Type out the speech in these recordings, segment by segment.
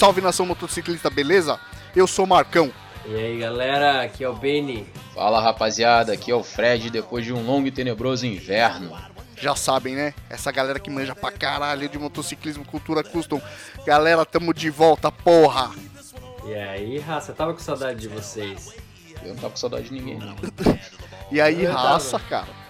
salve nação motociclista, beleza? Eu sou o Marcão. E aí galera, aqui é o Beni. Fala rapaziada, aqui é o Fred depois de um longo e tenebroso inverno. Já sabem, né? Essa galera que manja pra caralho de motociclismo, cultura custom. Galera, tamo de volta, porra! E aí, raça, tava com saudade de vocês. Eu não tava com saudade de ninguém, não. E aí, Eu raça, tava. cara.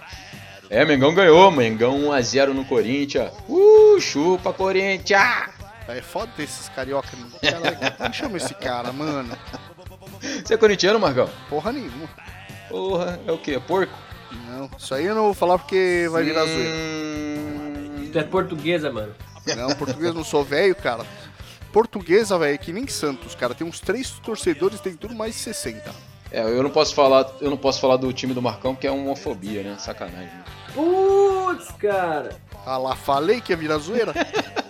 É, Mengão ganhou, Mengão 1x0 no Corinthians. Uh, chupa Corinthians! É foda ter esses carioca. Caralho, como chama esse cara, mano? Você é corintiano, Marcão? Porra nenhuma. Porra, é o quê? Porco? Não, isso aí eu não vou falar porque vai virar zoeira. Hum... Tu é portuguesa, mano. Não, português não sou velho, cara. Portuguesa, velho, é que nem Santos, cara. Tem uns três torcedores, tem tudo mais de 60. É, eu não posso falar, eu não posso falar do time do Marcão porque é homofobia, né? Sacanagem. Putz, cara. Ah lá, falei que ia virar zoeira.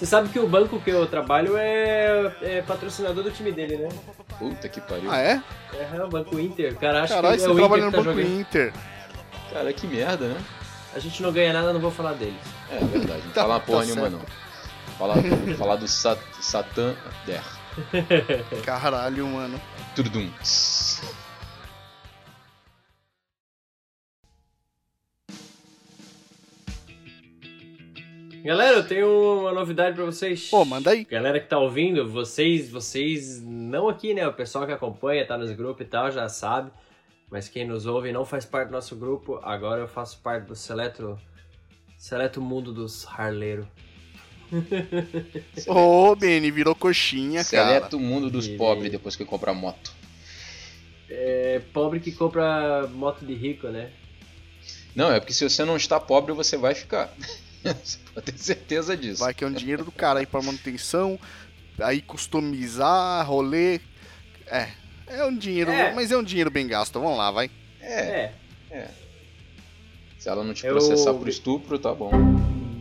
Você sabe que o banco que eu trabalho é, é patrocinador do time dele, né? Puta que pariu. Ah, é? É, o Banco Inter. Cara, acho Caralho, que é você o trabalha Inter no tá Banco jogando. Inter. Cara, que merda, né? A gente não ganha nada, não vou falar deles. É verdade, não Tá- falar porra tá nenhuma certo. não. Falar, falar do Sat Satan Der. Caralho, mano. Tudum. Galera, eu tenho uma novidade pra vocês. Pô, manda aí. Galera que tá ouvindo, vocês, vocês não aqui, né? O pessoal que acompanha, tá nos grupos e tal, já sabe. Mas quem nos ouve e não faz parte do nosso grupo, agora eu faço parte do seleto, seleto mundo dos harleiros. Ô, Beni, virou coxinha, cara. Seleta o mundo dos Ele- pobres depois que compra moto. É pobre que compra moto de rico, né? Não, é porque se você não está pobre, você vai ficar. Você pode ter certeza disso. Vai que é um dinheiro do cara aí pra manutenção, aí customizar, rolê. É, é um dinheiro, É. mas é um dinheiro bem gasto. Vamos lá, vai. É, É. se ela não te Eu- processar por estupro, tá bom.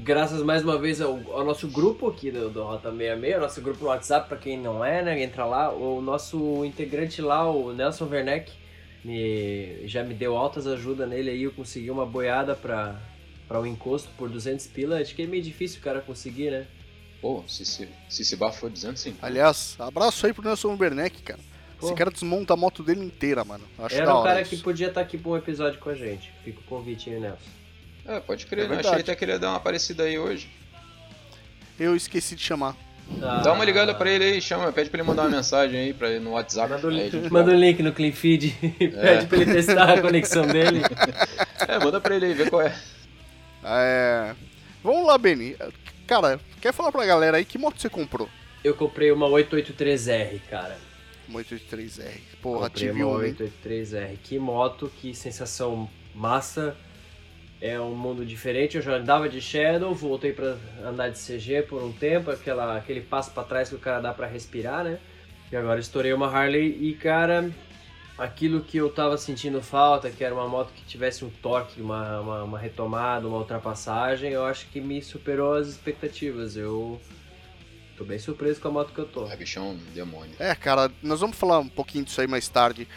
Graças mais uma vez ao, ao nosso grupo aqui do, do Rota 66, nosso grupo no WhatsApp, pra quem não é, né? Entra lá. O nosso integrante lá, o Nelson Werneck, me, já me deu altas ajuda nele aí. Eu consegui uma boiada pra, pra o encosto por 200 pila. Acho que é meio difícil o cara conseguir, né? Pô, se se, se, se for dizendo sim. Aliás, abraço aí pro Nelson Werneck, cara. Esse Pô. cara desmonta a moto dele inteira, mano. Acho Era um cara isso. que podia estar aqui pra um episódio com a gente. Fica o convite aí, Nelson. É, pode crer, É né? Achei até que ele ia dar uma aparecida aí hoje. Eu esqueci de chamar. Ah, Dá uma ligada pra ele aí, chama, pede pra ele mandar uma mensagem aí pra ele no WhatsApp. Manda o link, gente manda fala. link no Clean Feed e pede pra ele testar a conexão dele. É, manda pra ele aí, vê qual é. É... Vamos lá, Beni. Cara, quer falar pra galera aí que moto você comprou? Eu comprei uma 883R, cara. Uma 883R. Porra, Comprei tive uma uma, hein? 883R. Que moto, que sensação massa. É um mundo diferente. Eu já andava de Shadow, voltei pra andar de CG por um tempo, aquela, aquele passo pra trás que o cara dá pra respirar, né? E agora estourei uma Harley e, cara, aquilo que eu tava sentindo falta, que era uma moto que tivesse um torque, uma, uma, uma retomada, uma ultrapassagem, eu acho que me superou as expectativas. Eu tô bem surpreso com a moto que eu tô. É, bichão, demônio. É, cara, nós vamos falar um pouquinho disso aí mais tarde.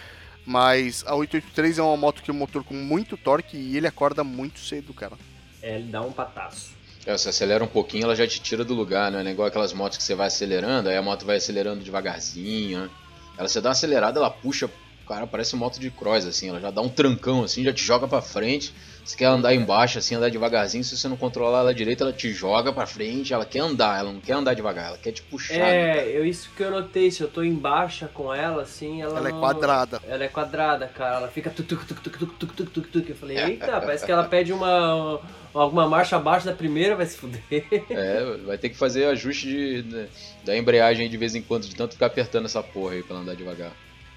Mas a 883 é uma moto que é um motor com muito torque e ele acorda muito cedo, cara. É, ele dá um pataço. É, você acelera um pouquinho, ela já te tira do lugar, né? Não é igual aquelas motos que você vai acelerando, aí a moto vai acelerando devagarzinho, né? Ela, você dá uma acelerada, ela puxa, cara, parece moto de cross, assim, ela já dá um trancão, assim, já te joga pra frente. Você quer andar embaixo, assim, andar devagarzinho, se você não controlar ela direito, ela te joga pra frente, ela quer andar, ela não quer andar devagar, ela quer te puxar. né? É, eu, isso que eu notei, se eu tô em baixa com ela, assim, ela Ela é não- quadrada. Ela é quadrada, cara, ela fica tuc, tuc, tuc, tuc, tuc, tuc, tuc, tuc, tuc. Eu falei, eita, parece que ela pede uma, alguma marcha abaixo da primeira, vai se fuder. É, vai ter que fazer ajuste de, da embreagem de vez em quando, de tanto ficar apertando essa porra aí pra ela andar devagar.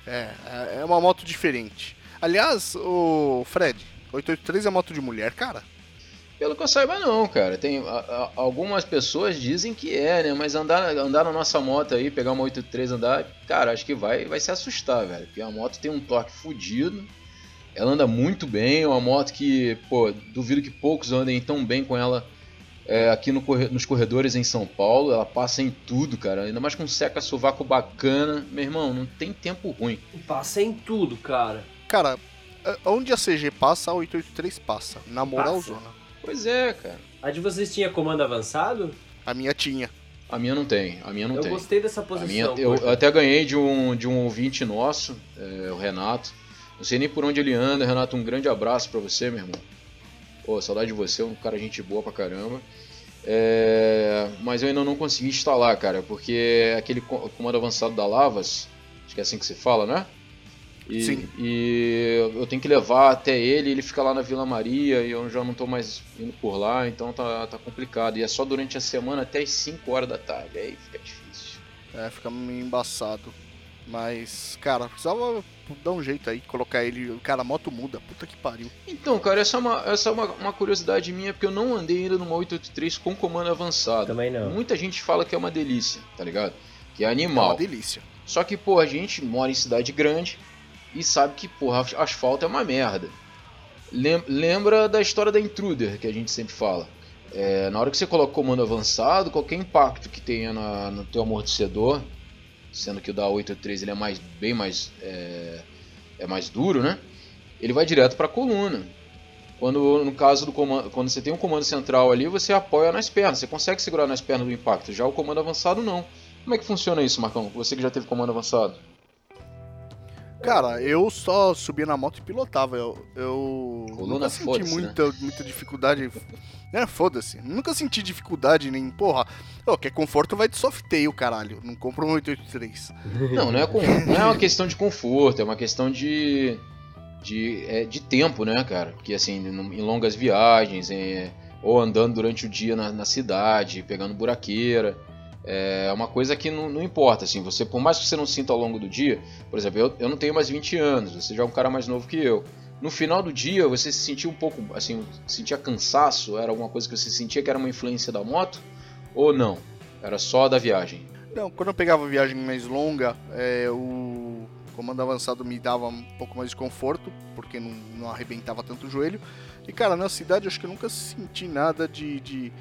É, é uma moto diferente. Aliás, o Fred, 883 é moto de mulher, cara. Pelo que eu saiba, não, cara. Tem a- a- algumas pessoas dizem que é, né? Mas andar, andar na nossa moto aí, pegar uma 83 andar, cara, acho que vai, vai se assustar, velho. Porque a moto tem um torque fudido. Ela anda muito bem, é uma moto que, pô, duvido que poucos andem tão bem com ela é, aqui no corre- nos corredores em São Paulo. Ela passa em tudo, cara. Ainda mais com um seca-sovaco bacana. Meu irmão, não tem tempo ruim. Passa em tudo, cara. Cara, onde a CG passa, a 883 passa. Na moral Passa. zona. Pois é, cara. A de vocês tinha comando avançado? A minha tinha. A minha não tem, a minha não eu tem. gostei dessa posição. Minha, eu, eu, até ganhei de um, de um ouvinte nosso, é, o Renato. Não sei nem por onde ele anda. Renato, um grande abraço para você, meu irmão. Pô, saudade de você, um cara gente boa pra caramba. É, mas eu ainda não consegui instalar, cara, porque aquele comando avançado da Lavas, acho que é assim que se fala, né? E, Sim. e eu tenho que levar até ele, ele fica lá na Vila Maria e eu já não tô mais indo por lá, então tá, tá complicado. E é só durante a semana até as 5 horas da tarde, aí fica difícil. É, fica meio embaçado. Mas, cara, precisava dar um jeito aí, colocar ele. Cara, a moto muda, puta que pariu. Então, cara, essa é, uma, essa é uma, uma curiosidade minha, porque eu não andei ainda numa 883 com comando avançado. Também não. Muita gente fala que é uma delícia, tá ligado? Que é É animal. uma delícia. Só que, pô, a gente mora em cidade grande e sabe que, porra, as- asfalto é uma merda. Lem- Lembra da história da Intruder, que a gente sempre fala. É, na hora que você coloca o comando avançado, qualquer impacto que tenha na- no teu amortecedor, sendo que o da 883 ele é mais, bem mais, é, é mais duro, né? Ele vai direto para a coluna. Quando no caso do comando, quando você tem um comando central ali, você apoia nas pernas, você consegue segurar nas pernas do impacto. Já o comando avançado não. Como é que funciona isso, Marcão? Você que já teve comando avançado. Cara, eu só subia na moto e pilotava. Eu, eu Coluna, nunca senti foda-se, muita, muita dificuldade. É, foda-se. Nunca senti dificuldade nem. Porra, ô, quer conforto vai de softail, caralho. Não compra um 883. Não, não é, com- não é uma questão de conforto, é uma questão de de, é, de tempo, né, cara? Porque assim, em longas viagens, em- ou andando durante o dia na, na cidade, pegando buraqueira, é uma coisa que não, não importa, assim, você, por mais que você não sinta ao longo do dia, por exemplo, eu, eu não tenho mais 20 anos, você já é um cara mais novo que eu. No final do dia, você se sentia um pouco, assim, sentia cansaço? Era alguma coisa que você sentia que era uma influência da moto? Ou não? Era só da viagem? Não, quando eu pegava viagem mais longa, é, o comando avançado me dava um pouco mais de conforto, porque não, não arrebentava tanto o joelho. E cara, na cidade acho que eu nunca senti nada de, de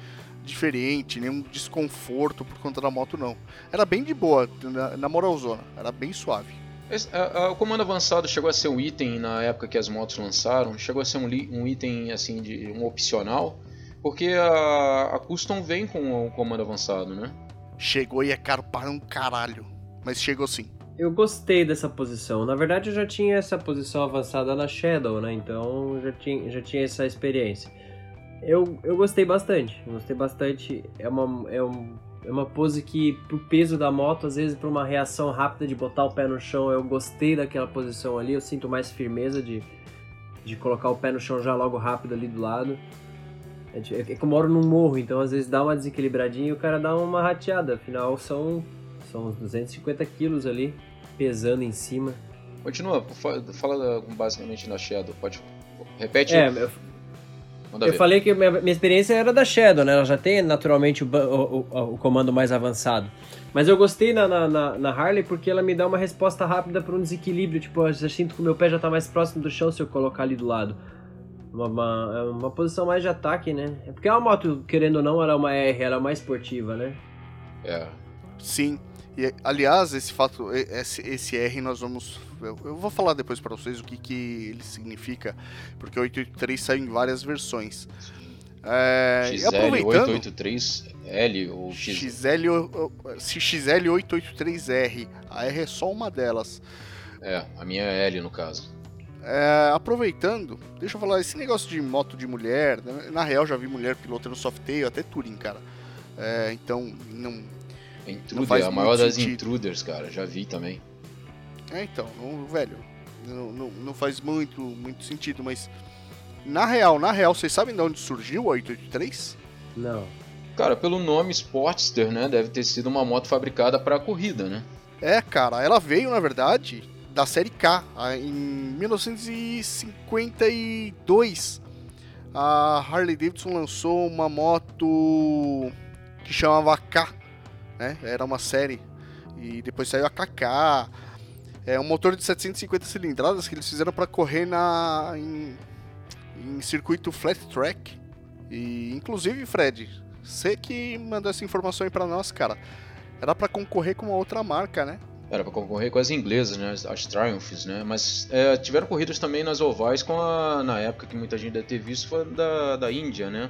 diferente, nenhum desconforto por conta da moto, não. Era bem de boa, na, na moralzona, era bem suave. Esse- a- a- o comando avançado chegou a ser um item na época que as motos lançaram, chegou a ser um, li- um item assim de um opcional, porque a, a Custom vem com o comando avançado, né? Chegou e é caro para um caralho, mas chegou sim. Eu gostei dessa posição. Na verdade, eu já tinha essa posição avançada na Shadow, né? Então, já tinha, já tinha essa experiência. Eu, eu gostei bastante. Gostei bastante. É uma, é, um, é uma pose que, pro peso da moto, às vezes, pra uma reação rápida de botar o pé no chão, eu gostei daquela posição ali. Eu sinto mais firmeza de, de colocar o pé no chão já logo rápido ali do lado. É, de- é que eu moro num morro, então às vezes dá uma desequilibradinha e o cara dá uma rateada. Afinal, são, são uns 250 quilos ali pesando em cima. Continua, fa- fala basicamente na Shadow, pode. Repete, É, eu, manda eu ver. falei que minha, minha experiência era da Shadow, né? Ela já tem naturalmente o, o, o- o comando mais avançado. Mas eu gostei na, na, na- Harley porque ela me dá uma resposta rápida para um desequilíbrio. Tipo, eu já sinto que o meu pé já tá mais próximo do chão se eu colocar ali do lado. Uma, uma, é uma posição mais de ataque, né? É porque é uma moto, querendo ou não, ela é uma R, ela é mais esportiva, né? É. Sim. E, aliás, esse fato, esse, esse R nós vamos. Eu, eu vou falar depois para vocês o que, que ele significa, porque o 883 saiu em várias versões. É, e aproveitando. XL883L ou X. XL, o- o- se XL883R, a R é só uma delas. É, a minha é L no caso. É, aproveitando, deixa eu falar, esse negócio de moto de mulher, né, na real já vi mulher pilotando Softail, até Touring, cara. É, então, não, Intruder, faz a maior das sentido. intruders, cara, já vi também. É, então, não- velho, não, não, não faz muito, muito sentido, mas na real, na real, vocês sabem de onde surgiu o 883? Não. Cara, pelo nome Sportster, né, deve ter sido uma moto fabricada para corrida, né? É, cara, ela veio, na verdade, da série K, a- em 1952. A Harley Davidson lançou uma moto que chamava K, né? Era uma série. E depois saiu a KK. É um motor de 750 cilindradas que eles fizeram para correr na em, em circuito flat track. E inclusive, Fred, você que mandou essa informação aí para nós, cara. Era para concorrer com uma outra marca, né? Era pra concorrer com as inglesas, né? As- Triumphs, né? Mas é, tiveram corridas também nas ovais com a. Na época que muita gente deve ter visto foi da, da Índia, né?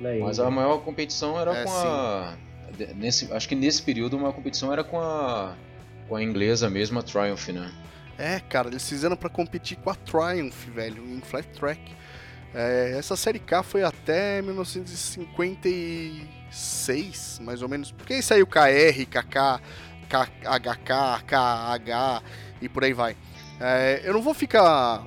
Daí, Mas a maior competição era É, com a. nesse, acho que nesse período uma competição era com a, com a inglesa mesmo, a Triumph, né? É, cara, eles fizeram para competir com a Triumph, velho, em Flat Track. É, essa série K foi até 1956, mais ou menos. Porque aí saiu KR, KK, KHK, KH e por aí vai. É, eu não vou ficar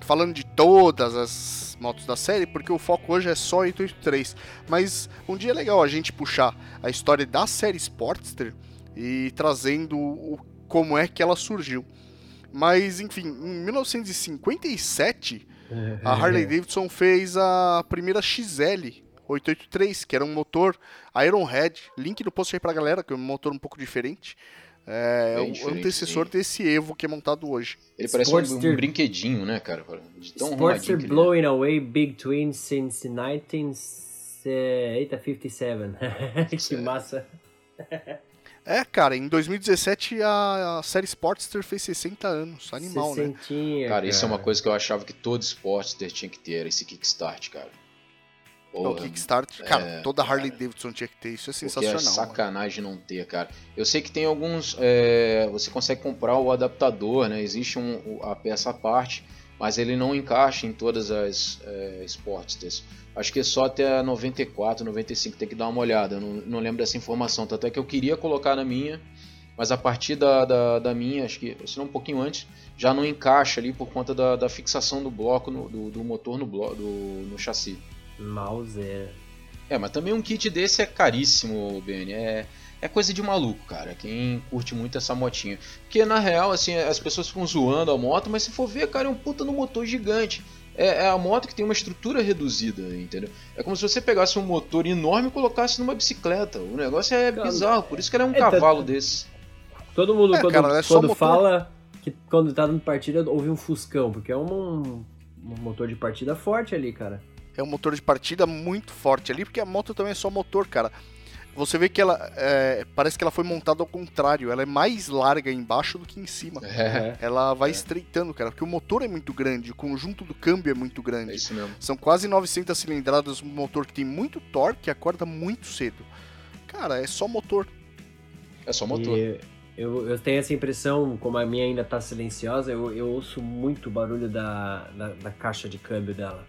falando de todas as motos da série, porque o foco hoje é só 883. Mas um dia é legal a gente puxar a história da série Sportster e trazendo o, como é que ela surgiu. Mas, enfim, em 1957, a Harley Davidson fez a primeira XL 883, que era um motor Ironhead. Link no post aí pra galera, que é um motor um pouco diferente. É, é o antecessor sim. desse Evo que é montado hoje. Ele parece um, um, brinquedinho, né, cara? De tão Sportster é. blowing away Big Twin since 1957. que massa. É, cara, em 2017 a, série Sportster fez 60 anos. Animal, né? Cara, cara, isso é uma coisa que eu achava que todo Sportster tinha que ter, era esse kickstart, cara. Porra, o Kickstart, cara, é, toda Harley cara, Davidson tinha que ter, isso é sensacional. É sacanagem mano. não ter, cara. Eu sei que tem alguns. É, você consegue comprar o adaptador, né? Existe um, a peça à parte, mas ele não encaixa em todas as é, Sportsters. Acho que é só até 94, 95, tem que dar uma olhada. Eu não, não lembro dessa informação. Tanto é que eu queria colocar na minha, mas a partir da, da, da minha, acho que, se não um pouquinho antes, já não encaixa ali por conta da, da fixação do bloco, no, do, do motor no, bloco, do, no chassi. Mauser. É, mas também um kit desse é caríssimo, BN. É, é coisa de maluco, cara. Quem curte muito essa motinha. Porque na real, assim, as pessoas ficam zoando a moto, mas se for ver, cara, é um puta no motor gigante. É, é, a moto que tem uma estrutura reduzida, entendeu? É como se você pegasse um motor enorme e colocasse numa bicicleta. O negócio é cara, bizarro, por isso que ele é um é, cavalo tá, desse. Todo mundo, é, quando, cara, é quando fala que quando tá dando partida, ouve um Fuscão, porque é um, um motor de partida forte ali, cara é um motor de partida muito forte ali, porque a moto também é só motor, cara. Você vê que ela é, parece que ela foi montada ao contrário, ela é mais larga embaixo do que em cima. É, ela vai é. estreitando, cara, porque o motor é muito grande, o conjunto do câmbio é muito grande. É isso mesmo. São quase 900 cilindradas, um motor que tem muito torque e acorda muito cedo. Cara, é só motor. É só motor. E eu, eu tenho essa impressão, como a minha ainda tá silenciosa, eu, eu ouço muito barulho da, da, da caixa de câmbio dela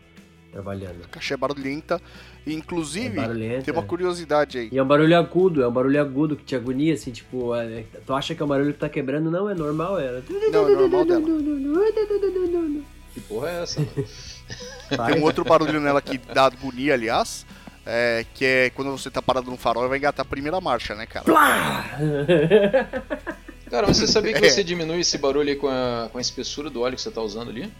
trabalhando. A caixa é barulhenta. inclusive, é barulhenta, tem uma curiosidade aí. E é um barulho agudo, é um barulho agudo que te agonia, assim, tipo, é, tu acha que é um barulho que tá quebrando, não, é normal, é. Não, é normal dela. Que porra é essa? tem um outro barulho nela que dá agonia, aliás. É, que é quando você tá parado no farol e vai engatar a primeira marcha, né, cara? cara, você sabia que você diminui esse barulho aí com a, com a espessura do óleo que você tá usando ali?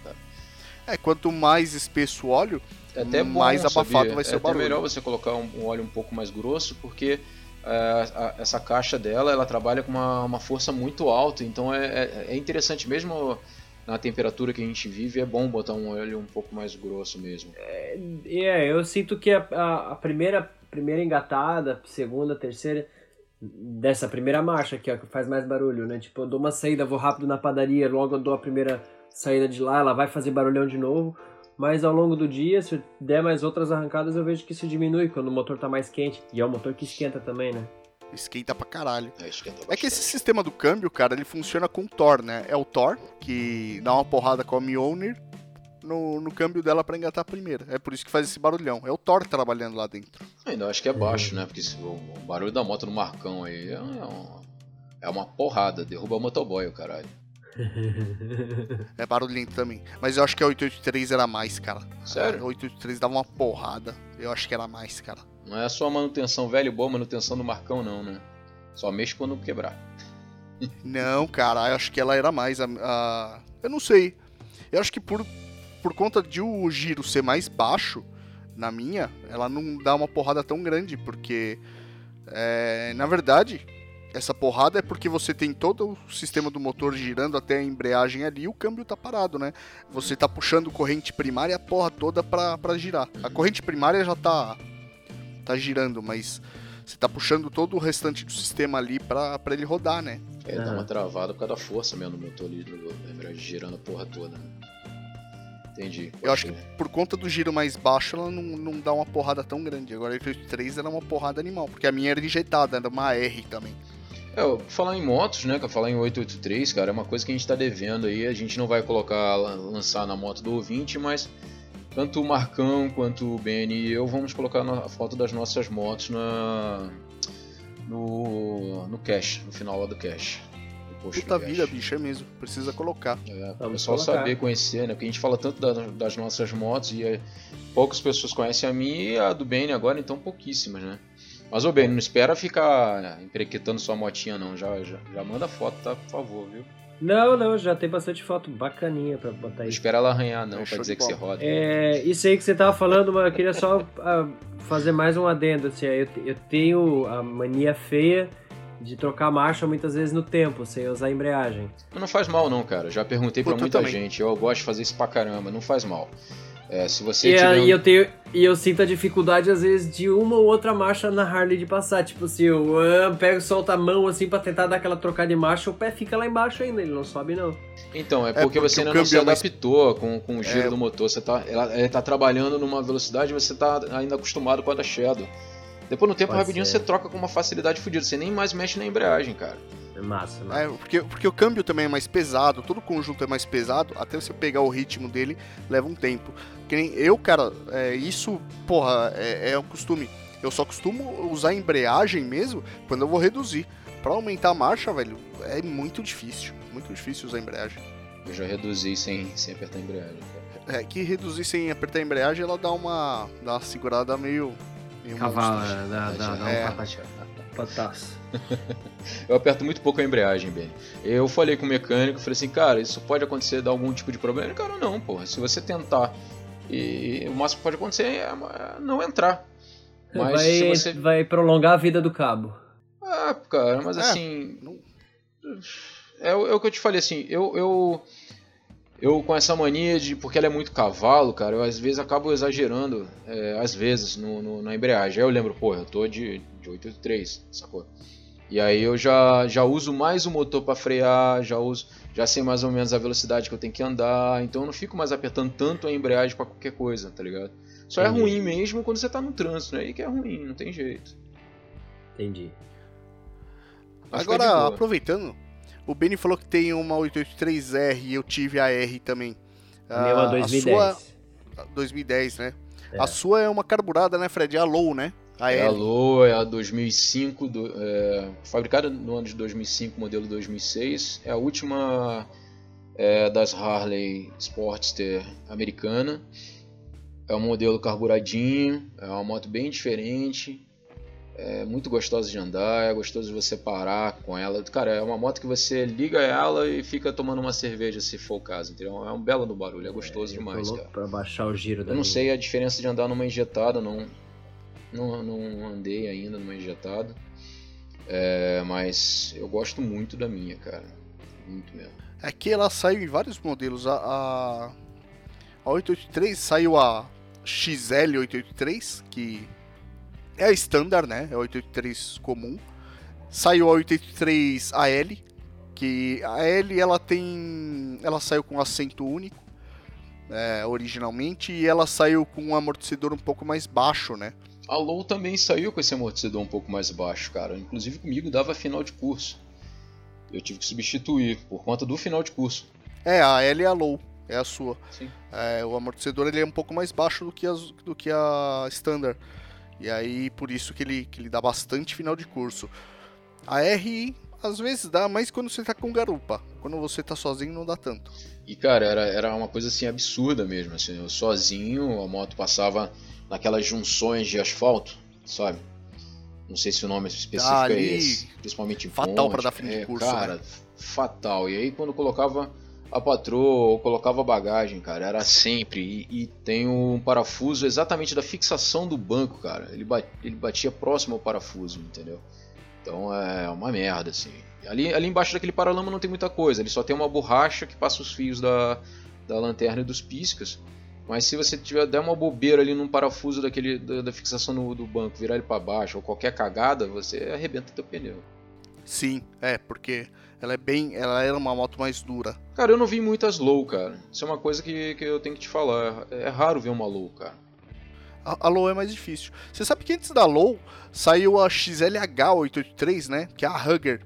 É, quanto mais espesso o óleo, é até mais abafado sabia? vai ser é o barulho. É melhor você colocar um, um, óleo um pouco mais grosso, porque é, a, essa caixa dela, ela trabalha com uma, uma força muito alta, então é, é, é, interessante mesmo na temperatura que a gente vive, é bom botar um óleo um pouco mais grosso mesmo. É, é eu sinto que a, a, a primeira, primeira engatada, segunda, terceira dessa primeira marcha aqui, ó, que faz mais barulho, né? Tipo, eu dou uma saída, vou rápido na padaria, logo eu dou a primeira saída de lá, ela vai fazer barulhão de novo. Mas ao longo do dia, se der mais outras arrancadas, eu vejo que isso diminui quando o motor tá mais quente. E é um motor que esquenta também, né? Esquenta pra caralho. É, esquenta é que esse sistema do câmbio, cara, ele funciona com o Thor, né? É o Thor que dá uma porrada com a Mjolnir no, no câmbio dela para engatar a primeira. É por isso que faz esse barulhão. É o Thor trabalhando lá dentro. Ainda acho que é baixo, né? Porque o barulho da moto no Marcão aí é uma, é uma porrada. Derruba o motoboy, o caralho. é barulhento também. Mas eu acho que a 883 era mais, cara. Sério? A 883 dava uma porrada. Eu acho que era mais, cara. Não é só manutenção velho boa manutenção do Marcão, não, né? Só mexe quando quebrar. não, cara, eu acho que ela era mais. A, a, Eu não sei. Eu acho que por, por conta de o giro ser mais baixo, na minha, ela não dá uma porrada tão grande, porque. É, na verdade, essa porrada é porque você tem todo o sistema do motor girando até a embreagem ali e o câmbio tá parado, né? Você tá puxando corrente primária a porra toda pra, pra girar. A corrente primária já tá, tá girando, mas você tá puxando todo o restante do sistema ali pra, pra ele rodar, né? É, dá uma travada por causa da força mesmo no motor ali, do embreagem girando a porra toda, né? Entendi. Eu acho que por conta do giro mais baixo, ela não, não dá uma porrada tão grande. Agora a 883 era uma porrada animal, porque a minha era injetada, era uma R também. É, falar em motos, né, falar em 883, cara, é uma coisa que a gente tá devendo aí, a gente não vai colocar, lançar na moto do ouvinte, mas tanto o Marcão quanto o Benny e eu vamos colocar a foto das nossas motos na no, no cache, no final lá do cache. Puta vida, bicho, é mesmo. Precisa colocar. É, o pessoal colocar. saber, conhecer, né? Porque a gente fala tanto da, das nossas motos e é, poucas pessoas conhecem a minha e a do Benny agora, então pouquíssimas, né? Mas, ô Benny, não espera ficar emprequetando sua motinha, não. Já, já, já manda foto, tá? Por favor, viu? Não, não, já tem bastante foto bacaninha pra botar aí. Não espera ela arranhar, não, é pra dizer que você roda. É, isso aí que você tava falando, mas eu queria só uh, fazer mais um adendo, assim, eu, eu tenho a mania feia de trocar marcha muitas vezes no tempo, sem usar embreagem. Não faz mal não, cara. Já perguntei para muita também. gente. Eu gosto de fazer isso pra caramba, não faz mal. É, se você e, tiver... e, eu tenho, e eu sinto a dificuldade, às vezes, de uma ou outra marcha na Harley de passar. Tipo, se eu uh, pego solta a mão assim para tentar dar aquela trocada de marcha, o pé fica lá embaixo ainda, ele não sobe não. Então, é porque, é porque você ainda não se adaptou com, com o giro é... do motor. Você tá, ela, ele tá trabalhando numa velocidade você tá ainda acostumado com a da Shadow. Depois no tempo Pode rapidinho ser. você troca com uma facilidade fodida. Você nem mais mexe na embreagem, cara. É massa, massa. É, porque, porque o câmbio também é mais pesado, todo o conjunto é mais pesado, até você pegar o ritmo dele leva um tempo. Que nem eu, cara, é, isso, porra, é, é um costume. Eu só costumo usar embreagem mesmo quando eu vou reduzir. Pra aumentar a marcha, velho, é muito difícil. Muito difícil usar embreagem. Eu já reduzi sem, sem apertar a embreagem, cara. É, que reduzir sem apertar a embreagem, ela dá uma, dá uma segurada meio... meio Cavalo, dá, dá, dá é. um pataço. eu aperto muito pouco a embreagem, Ben. Eu falei com o mecânico, falei assim, cara, isso pode acontecer, dar algum tipo de problema? Ele, cara, não, porra. Se você tentar e o máximo que pode acontecer é não entrar. Mas vai, você... vai prolongar a vida do cabo. Ah, cara, mas é, assim. É, é, o que eu te falei, assim, eu, eu. Eu com essa mania de. Porque ela é muito cavalo, cara, eu às vezes acabo exagerando, é, às vezes, no, no, na embreagem. Aí eu lembro, pô, eu tô de, de 883, sacou? E aí eu já, já uso mais o motor para frear, já uso já sei mais ou menos a velocidade que eu tenho que andar, então eu não fico mais apertando tanto a embreagem para qualquer coisa, tá ligado? Só Entendi. é ruim mesmo quando você tá no trânsito, né? Aí que é ruim, não tem jeito. Entendi. Agora, aproveitando, o Benny falou que tem uma 883R e eu tive a R também. A minha 2010. A sua... 2010, né? É. A sua é uma carburada, né, Fred? É a Low, né? A é a Low, é a 2005, do, é, fabricada no ano de 2005, modelo 2006. É a última é, das Harley Sportster americana. É um modelo carburadinho, é uma moto bem diferente. É muito gostosa de andar, é gostoso de você parar com ela. Cara, é uma moto que você liga ela e fica tomando uma cerveja se for o caso, entendeu? É um belo no barulho, é gostoso é, demais, cara. Pra baixar o giro da Eu não sei a diferença de andar numa injetada, não, não, não andei ainda numa injetada. É, mas eu gosto muito da minha, cara. Muito mesmo. É que ela saiu em vários modelos. A, a, a 883 saiu a XL883, que é a standard, né? É a 883 comum. Saiu a 883 AL, que a L ela tem, ela saiu com assento único, é, originalmente, e ela saiu com um amortecedor um pouco mais baixo, né? A Low também saiu com esse amortecedor um pouco mais baixo, cara. Inclusive comigo dava final de curso. Eu tive que substituir por conta do final de curso. É, a L é a Low, é a sua. É, o amortecedor ele é um pouco mais baixo do que, a, do que a Standard. E aí por isso que ele, que ele dá bastante final de curso. A R às vezes dá, mas quando você tá com garupa. Quando você tá sozinho não dá tanto. E cara, era, era uma coisa assim absurda mesmo. Assim, eu sozinho, a moto passava naquelas junções de asfalto, sabe? Não sei se o nome específico é Ali, é esse, principalmente em Fatal para dar fim de é, curso, Cara, né? fatal. E aí quando colocava a patroa ou colocava bagagem, cara, era sempre. E, e, tem um parafuso exatamente da fixação do banco, cara. Ele, bat, ele batia próximo ao parafuso, entendeu? Então é uma merda, assim. Ali, ali embaixo daquele paralama não tem muita coisa, ele só tem uma borracha que passa os fios da, da lanterna e dos piscas. Mas se você tiver der uma bobeira ali num parafuso daquele da, da fixação no, do banco, virar ele para baixo ou qualquer cagada, você arrebenta teu pneu. Sim, é, porque ela é bem. Ela era uma moto mais dura. Cara, eu não vi muitas low, cara. Isso é uma coisa que, que eu tenho que te falar. É raro ver uma low, cara. A, a low é mais difícil. Você sabe que antes da low saiu a XLH 883, né? Que é a Hugger.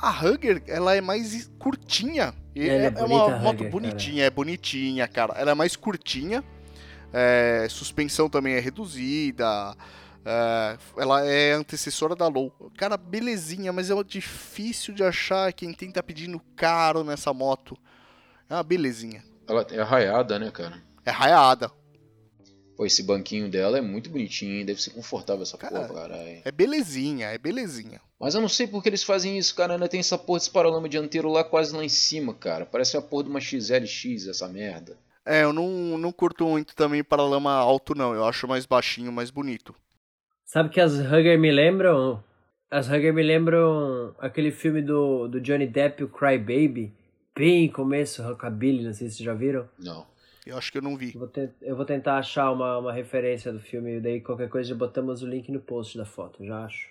A Hugger, ela é mais curtinha. E Ela é é, bonita, uma a moto Hugger, bonitinha, é bonitinha, cara. Ela é mais curtinha. é, suspensão também é reduzida. é, ela é antecessora da Low. Cara, belezinha, mas é difícil de achar quem tem tá pedindo caro nessa moto. É uma belezinha. Ela é arraiada, né, cara? É raiada. Pô, esse banquinho dela é muito bonitinho, deve ser confortável essa Cara, porra, caralho. É belezinha, é belezinha. Mas eu não sei por que eles fazem isso, cara. Ainda tem essa porra desse paralama dianteiro lá quase lá em cima, cara. Parece a porra de uma XLX, essa merda. É, eu não, não curto muito também para lama alto, não. Eu acho mais baixinho, mais bonito. Sabe que as Hugger me lembram? As Hugger me lembram aquele filme do, do Johnny Depp, o Cry Baby. Bem começo, Rockabilly, não sei se vocês já viram. Não. Eu acho que eu não vi. Eu vou, te- eu vou tentar achar uma, uma referência do filme, daí qualquer coisa já botamos o link no post da foto, já acho.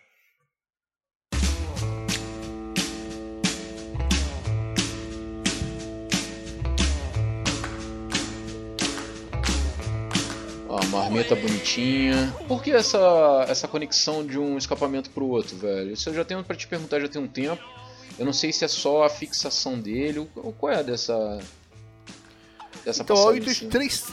Ó, a marmeta bonitinha. Por que essa, essa conexão de um escapamento pro outro, velho? Isso eu já tenho pra te perguntar já tem um tempo. Eu não sei se é só a fixação dele. ou- Qual é dessa. Dessa Então, passagem? assim? 883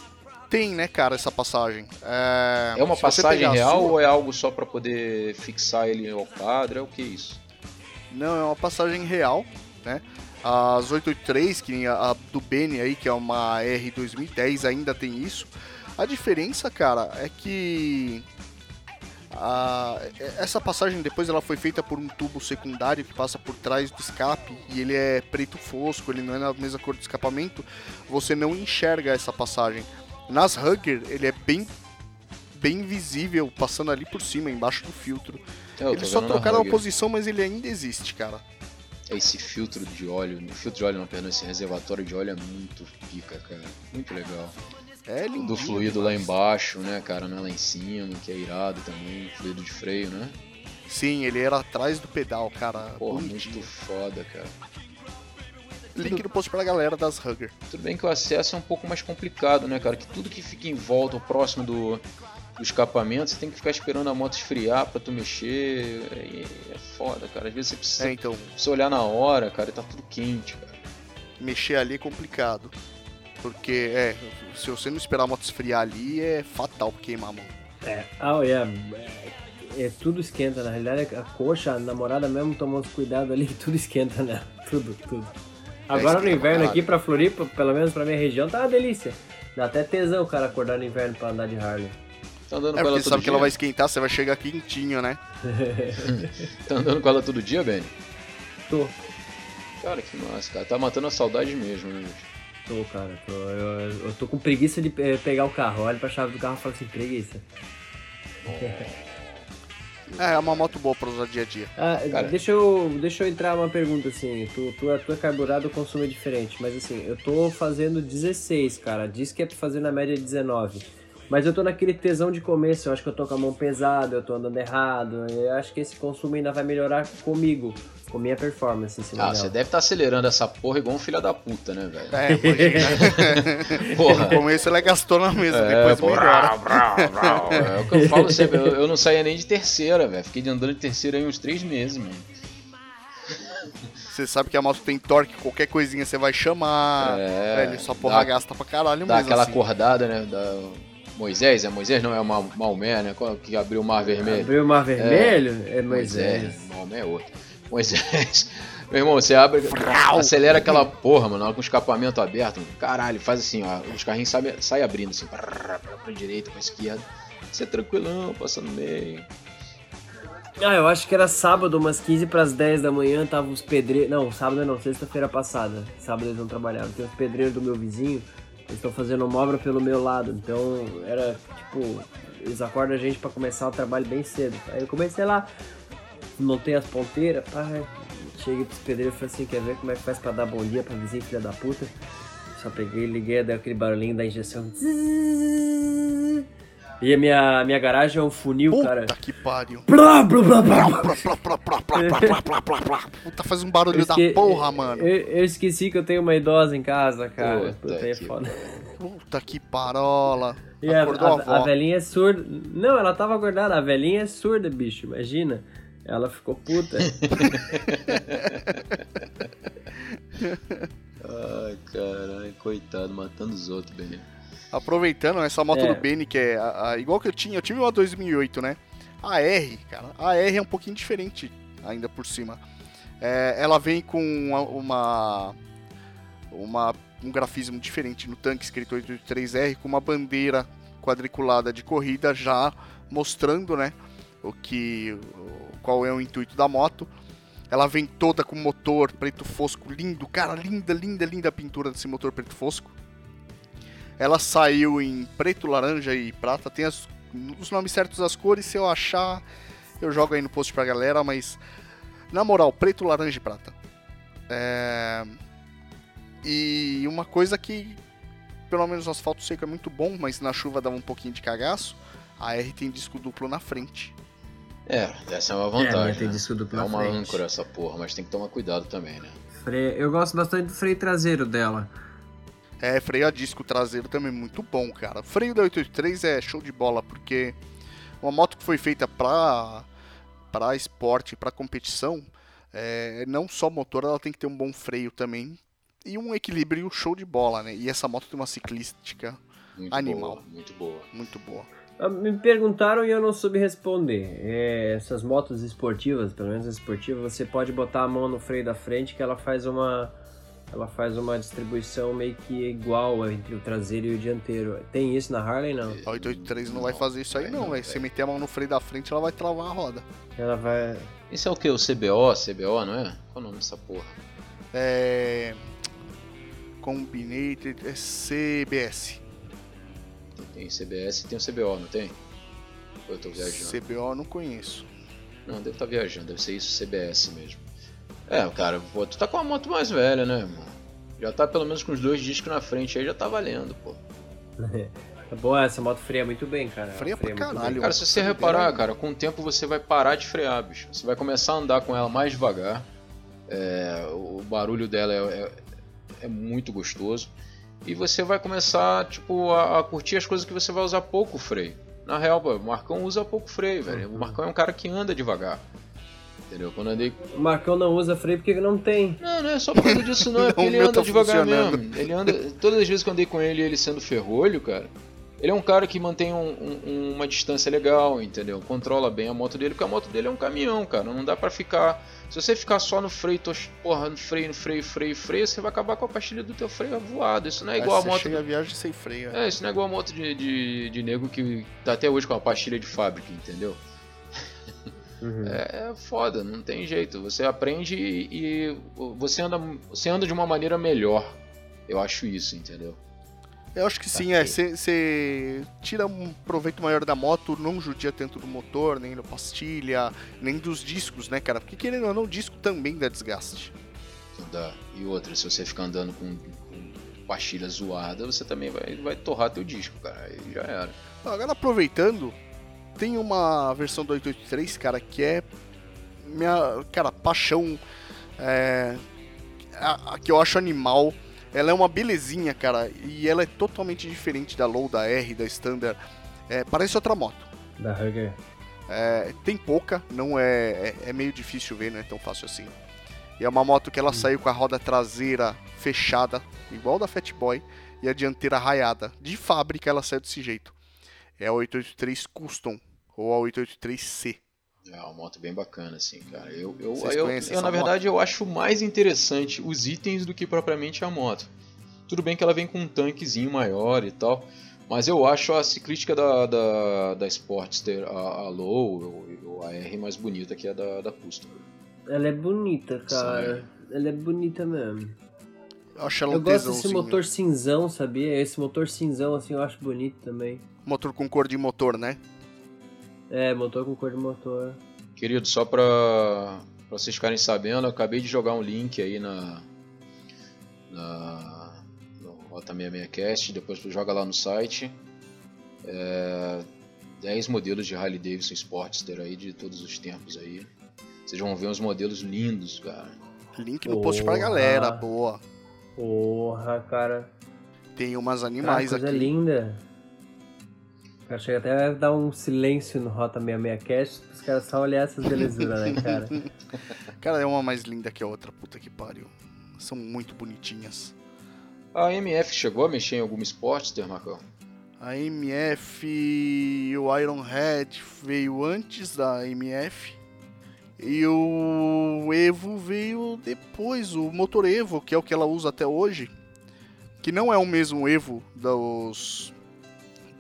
tem, né, cara, essa passagem. É, É uma passagem real sua- ou é algo só pra poder fixar ele ao quadro? É o que é isso? Não, é uma passagem real, né? As 883, que a, a do Benny aí, que é uma R 2010, ainda tem isso. A diferença, cara, é que a- essa passagem depois ela foi feita por um tubo secundário que passa por trás do escape e ele é preto fosco, ele não é na mesma cor do escapamento. Você não enxerga essa passagem. Nas Hugger, ele é bem bem visível, passando ali por cima, embaixo do filtro. É, eu Eles só trocaram a posição, mas ele ainda existe, cara. É Esse filtro de óleo, filtro de óleo não, perdão, esse reservatório de óleo é muito pica, cara. Muito legal. É lindo. Do fluido lá embaixo, né, cara, não é lá em cima, que é irado também, fluido de freio, né? Sim, ele era atrás do pedal, cara. Porra, muito foda, cara. Link no post pra galera das Hugger. Tudo bem que o acesso é um pouco mais complicado, né, cara? Que tudo que fica em volta, ou próximo do, do escapamento, você tem que ficar esperando a moto esfriar pra tu mexer. É, é foda, cara. Às vezes você precisa, É, então, precisa olhar na hora, cara, e tá tudo quente, cara. mexer ali é complicado. Porque, é, se você não esperar a moto esfriar ali, é fatal queimar a mão. É, ah, é, é, é, tudo esquenta, na realidade a coxa, a namorada mesmo tomou uns cuidados ali, tudo esquenta, né? Tudo, tudo. Agora no esquenta inverno aqui pra Floripa, pelo menos pra minha região, tá uma delícia. Dá até tesão o cara acordar no inverno pra andar de Harley. Tá andando É com ela porque todo sabe que dia? ela vai esquentar, você vai chegar quentinho, né? Tá andando com ela todo dia, Benny? Tô, Cara, que massa, cara. Tá matando a saudade mesmo, né? bicho? Tô, cara, tô. Eu, eu- tô com preguiça de eh, pegar o carro. Olha pra chave do carro e falo assim, preguiça. É, é uma moto boa pra usar dia a dia. Ah, deixa eu, deixa eu entrar uma pergunta assim. Tu, tu, a tua carburada consumo é diferente, mas assim, eu tô fazendo 16, cara. Diz que é pra fazer na média 19. Mas eu tô naquele tesão de começo, eu acho que eu tô com a mão pesada, eu tô andando errado. Eu acho que esse consumo ainda vai melhorar comigo, com minha performance em cima Ah, dela. você deve estar acelerando essa porra igual um filho da puta, né, velho? É. Porra. no começo ela é gastona mesmo, É, depois pô, melhora. brau, brau, brau. É o que eu falo sempre, eu, eu não saía nem de terceira, velho. Fiquei andando de terceira aí uns três meses, mano. Você sabe que a moto tem torque, qualquer coisinha você vai chamar. É, velho, essa porra dá- gasta pra caralho Dá mesmo. aquela assim. acordada, né? Da Moisés, é Moisés? Não, é o Ma- Maomé, né? Que abriu o Mar Vermelho. Abriu o mar vermelho? É, Moisés. Moisés. Maomé é outro. Moisés. Meu irmão, você abre, acelera aquela porra, mano, com o escapamento aberto. mano. Caralho, faz assim, ó. Os carrinhos saem sai abrindo assim, pra, pra, pra direita, pra esquerda. Você é tranquilão, passando meio. Ah, eu acho que era sábado, umas 15 pras 10 da manhã, tava os pedreiros. Não, sábado não, sexta-feira passada. Sábado eles não trabalhavam. Tem os pedreiros do meu vizinho, eles estão fazendo uma obra pelo meu lado. Então era tipo, eles acordam a gente pra começar o trabalho bem cedo. Aí eu comecei lá, montei as ponteiras, pá, cheguei pros pedreiros e falei assim, quer ver como é que faz pra dar bom dia pra vizinha filha da puta? Só peguei, liguei, deu aquele barulhinho da injeção. E a minha, minha garagem é um funil, Puta cara. Puta que pariu. Plá, plá, plá, plá. Plá, plá, plá, plá, Puta, faz um barulho esque... da porra, mano. Eu, eu, esqueci que eu tenho uma idosa em casa, cara. Puta, Puta é que... foda. Puta que parola. E Acordou a, a, a, a velhinha é surda. Não, ela tava acordada. A velhinha é surda, bicho, imagina. Ela ficou puta. Ai, caralho, coitado, matando os outros, bem. Aproveitando essa moto É. do Benny, que é a- a- igual que eu tinha, eu tive uma 2008, né? A R, cara, a R é um pouquinho diferente ainda por cima. É, ela vem com uma, uma, uma- um grafismo diferente no tanque, escrito 883R, com uma bandeira quadriculada de corrida já mostrando, né? O que, o- qual é o intuito da moto. Ela vem toda com motor preto fosco, lindo, cara, linda, linda, linda a pintura desse motor preto fosco. Ela saiu em preto, laranja e prata. Tem as- os nomes certos das cores. Se eu achar, eu jogo aí no post pra galera. Mas, na moral, preto, laranja e prata. É, E uma coisa que, pelo menos no asfalto seco é muito bom, mas na chuva dava um pouquinho de cagaço. A R tem disco duplo na frente. É, essa é uma É, vantagem. tem né? disco duplo É uma frente. âncora essa porra, mas tem que tomar cuidado também, né? Freio- Eu gosto bastante do freio traseiro dela. É, freio a disco traseiro também muito bom, cara. Freio da 883 é show de bola, porque uma moto que foi feita pra, pra esporte, pra competição, é, não só motor, ela tem que ter um bom freio também. E um equilíbrio show de bola, né? E essa moto tem uma ciclística Muito Animal. boa, muito boa. muito boa. Ah, Me perguntaram e eu não soube responder. É, essas motos esportivas, pelo menos as esportivas, você pode botar a mão no freio da frente que ela faz uma ela faz uma distribuição meio que igual entre o traseiro e o dianteiro. Tem isso na Harley não? A 883 não, vai Não, fazer isso aí vai não, não, velho. Se meter a mão no freio da frente, ela vai travar a roda. Ela vai Esse é o que? O CBO? CBO, não é? Qual o nome dessa porra? É... Combinated é CBS. Tem CBS e tem o CBO, não tem? Ou eu tô viajando? CBO eu não conheço. Não, deve estar viajando, deve ser isso CBS mesmo. É, cara, pô, tu tá com uma moto mais velha, né, irmão? Já tá pelo menos com os dois discos na frente aí, já tá valendo, pô. É boa, essa moto freia muito bem, cara. Ela Freia pra caralho. bem. Cara, se você reparar, ideia- cara, com o tempo você vai parar de frear, bicho. Você vai começar a andar com ela mais devagar. É, o barulho dela é, é- é muito gostoso. E você vai começar, tipo, a, a curtir as coisas que você vai usar pouco freio. Na real, pô, o Marcão usa pouco freio, velho. O Marcão é um cara que anda devagar. Entendeu? Quando eu andei O Marcão não usa freio porque não tem. Não, não é só por causa disso não, é porque ele anda tá devagar mesmo. Ele anda. Todas as vezes que eu andei com ele, ele sendo ferrolho, cara. Ele é um cara que mantém um- um- uma distância legal, entendeu? Controla bem a moto dele, porque a moto dele é um caminhão, cara. Não dá pra ficar. Se você ficar só no freio, tos- porra, no freio, no freio, freio, freio, você vai acabar com a pastilha do teu freio voado. Isso não é igual Aí a moto. chega a viagem sem freio. é. É, isso não é igual a moto de, de, de nego que tá até hoje com a pastilha de fábrica, entendeu? Uhum. É, é foda, não tem jeito. Você aprende e, e você, anda, você anda de uma maneira melhor. Eu acho isso, entendeu? Eu acho que sim, é. Você tira um proveito maior da moto, não judia tanto do motor, nem da pastilha, nem dos discos, né, cara? Porque querendo ou não, o disco também dá desgaste. Dá. E outra, se você ficar andando com, com pastilha zoada, você também vai, vai torrar teu disco, cara. Aí já era. Agora aproveitando, tem uma versão do 883, cara, que é minha, cara, paixão, é, a, a que eu acho animal. Ela é uma belezinha, cara, e ela é totalmente diferente da Low, da R, da Standard. É, parece outra moto. Da Hugger. É, tem pouca, não é, é, é meio difícil ver, não é tão fácil assim. E é uma moto que ela saiu com a roda traseira fechada, igual da Fat Boy, e a dianteira raiada. De fábrica ela saiu desse jeito. É a 883 Custom, ou a 883C. É uma moto bem bacana, assim, cara. Eu, eu, Vocês eu, eu, na verdade, eu acho mais interessante os itens do que propriamente a moto. Tudo bem que ela vem com um tanquezinho maior e tal, mas eu acho a ciclística da, da, da Sportster, a, a Low ou, a R mais bonita que a da, da Custom. Ela é bonita, cara. Sério? Ela é bonita mesmo. Eu acho ela Eu um gosto desse motor cinzão, sabia? Esse motor cinzão, assim, eu acho bonito também. Motor com cor de motor, né? É, motor com cor de motor. Querido, só pra, pra vocês ficarem sabendo, eu acabei de jogar um link aí na. na no Rota 66Cast, depois tu joga lá no site. É, 10 modelos de Harley Davidson Sportster aí de todos os tempos aí. Vocês vão ver uns modelos lindos, cara. Link no post pra galera, boa. Porra, cara. Tem umas animais cara, coisa aqui. linda. Cara, chega até a dar um silêncio no Rota 66 Cast os caras só olhar essas belezuras, né, cara? cara, é uma mais linda que a outra, puta que pariu. São muito bonitinhas. A MF chegou a mexer em algum Sportster, Marcão? A MF, o Ironhead veio antes da MF. E o Evo veio depois, o motor Evo, que é o que ela usa até hoje. Que não é o mesmo Evo dos,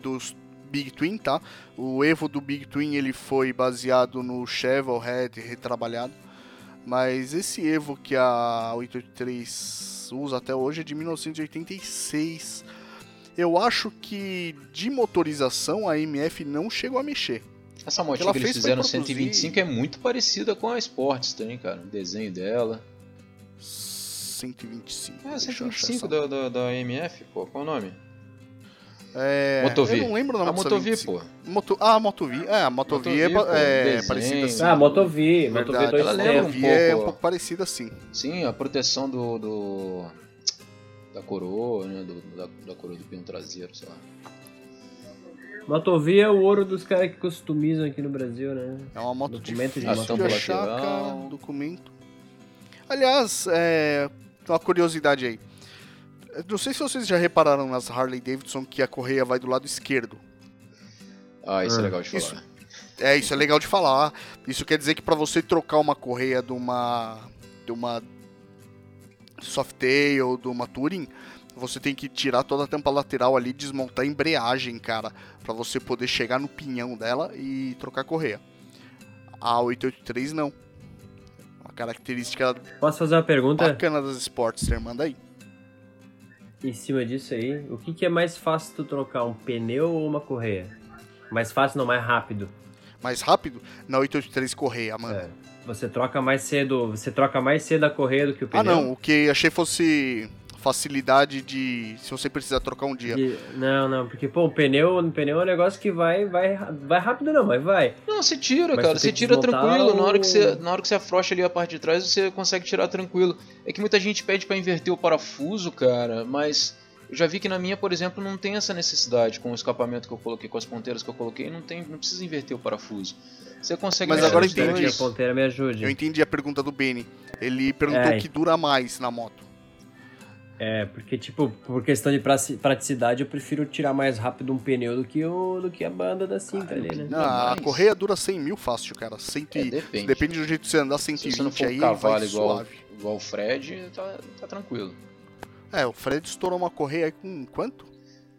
dos Big Twin, tá? O Evo do Big Twin ele foi baseado no Chevelhead retrabalhado. Mas esse Evo que a 883 usa até hoje é de 1986. Eu acho que de motorização a MF não chegou a mexer. Essa motinha que, que eles fizeram 125 é muito parecida com a Sports também, cara. O desenho dela. 125. É, 125 da, da, da MF, pô. Qual é o nome? É, Motovi. Eu não lembro o nome A Motovi, pô. Moto, ah, a Motovi. É, a Motovi, Motovi é, pô, é parecida assim. Ah, Motovi. Motovi Verdade. Ela lembra um pouco. é um pouco parecida assim. Sim, a proteção do... do da coroa, né? Do, da, da coroa do pinho traseiro, sei lá. Motovi é o ouro dos caras que customizam aqui no Brasil, né? É uma moto documento de, de, de achar, cara, documento. Aliás, é, uma curiosidade aí. Não sei se vocês já repararam nas Harley Davidson que a correia vai do lado esquerdo. Ah, isso é legal de falar. Isso, é, isso é legal de falar. Isso quer dizer que para você trocar uma correia de uma de uma Softail, de uma Touring, você tem que tirar toda a tampa lateral ali, desmontar a embreagem, cara, para você poder chegar no pinhão dela e trocar a correia. A 883 não. Uma característica Posso fazer uma pergunta? bacana das Sportster, manda aí. Em cima disso aí, o que, que é mais fácil tu trocar, um pneu ou uma correia? Mais fácil, não, mais rápido. Mais rápido? Na 883 correia, mano. É. Você troca mais cedo, você troca mais cedo a correia do que o pneu? Ah, não, o que achei fosse facilidade de se você precisar trocar um dia. De, não, não, porque pô, o pneu, o pneu é um negócio que vai vai vai rápido não, mas vai. Não, você tira, mas cara, você tira tranquilo, o... na hora que você na hora que você afrouxa ali a parte de trás, você consegue tirar tranquilo. É que muita gente pede para inverter o parafuso, cara, mas eu já vi que na minha, por exemplo, não tem essa necessidade com o escapamento que eu coloquei, com as ponteiras que eu coloquei, não tem, não precisa inverter o parafuso. Você consegue Mas agora entendi. A ponteira me ajude. Eu entendi a pergunta do Benny. Ele perguntou o é. que dura mais na moto. É, porque, tipo, por questão de praticidade, eu prefiro tirar mais rápido um pneu do que, o, do que a banda da cinta ah, ali, né? Não, a correia dura 100 mil fácil, cara. 100 é, depende. depende do jeito que você andar, 120 Se você não for aí, cavalo vai igual, suave. igual o Fred, tá, tá tranquilo. É, o Fred estourou uma correia aí com quanto?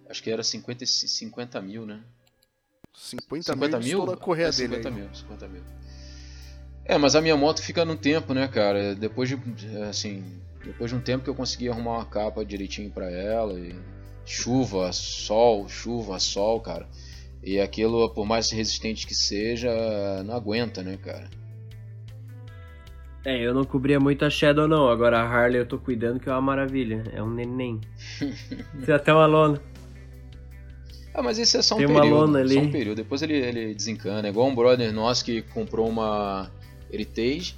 Acho que era 50, 50 mil, né? 50, 50 mil, mil? a correia é, dele 50 aí. mil, 50 mil. É, mas a minha moto fica no tempo, né, cara? Depois de, assim, depois de um tempo que eu consegui arrumar uma capa direitinho para ela e chuva, sol, chuva, sol, cara. E aquilo, por mais resistente que seja, não aguenta, né, cara? É, eu não cobria muito a Shadow não, agora a Harley eu tô cuidando que é uma maravilha, é um neném. Tem até uma lona. Ah, mas isso é só um Tem período, uma lona ali. só um período, depois ele, ele desencana. É igual um brother nosso que comprou uma Heritage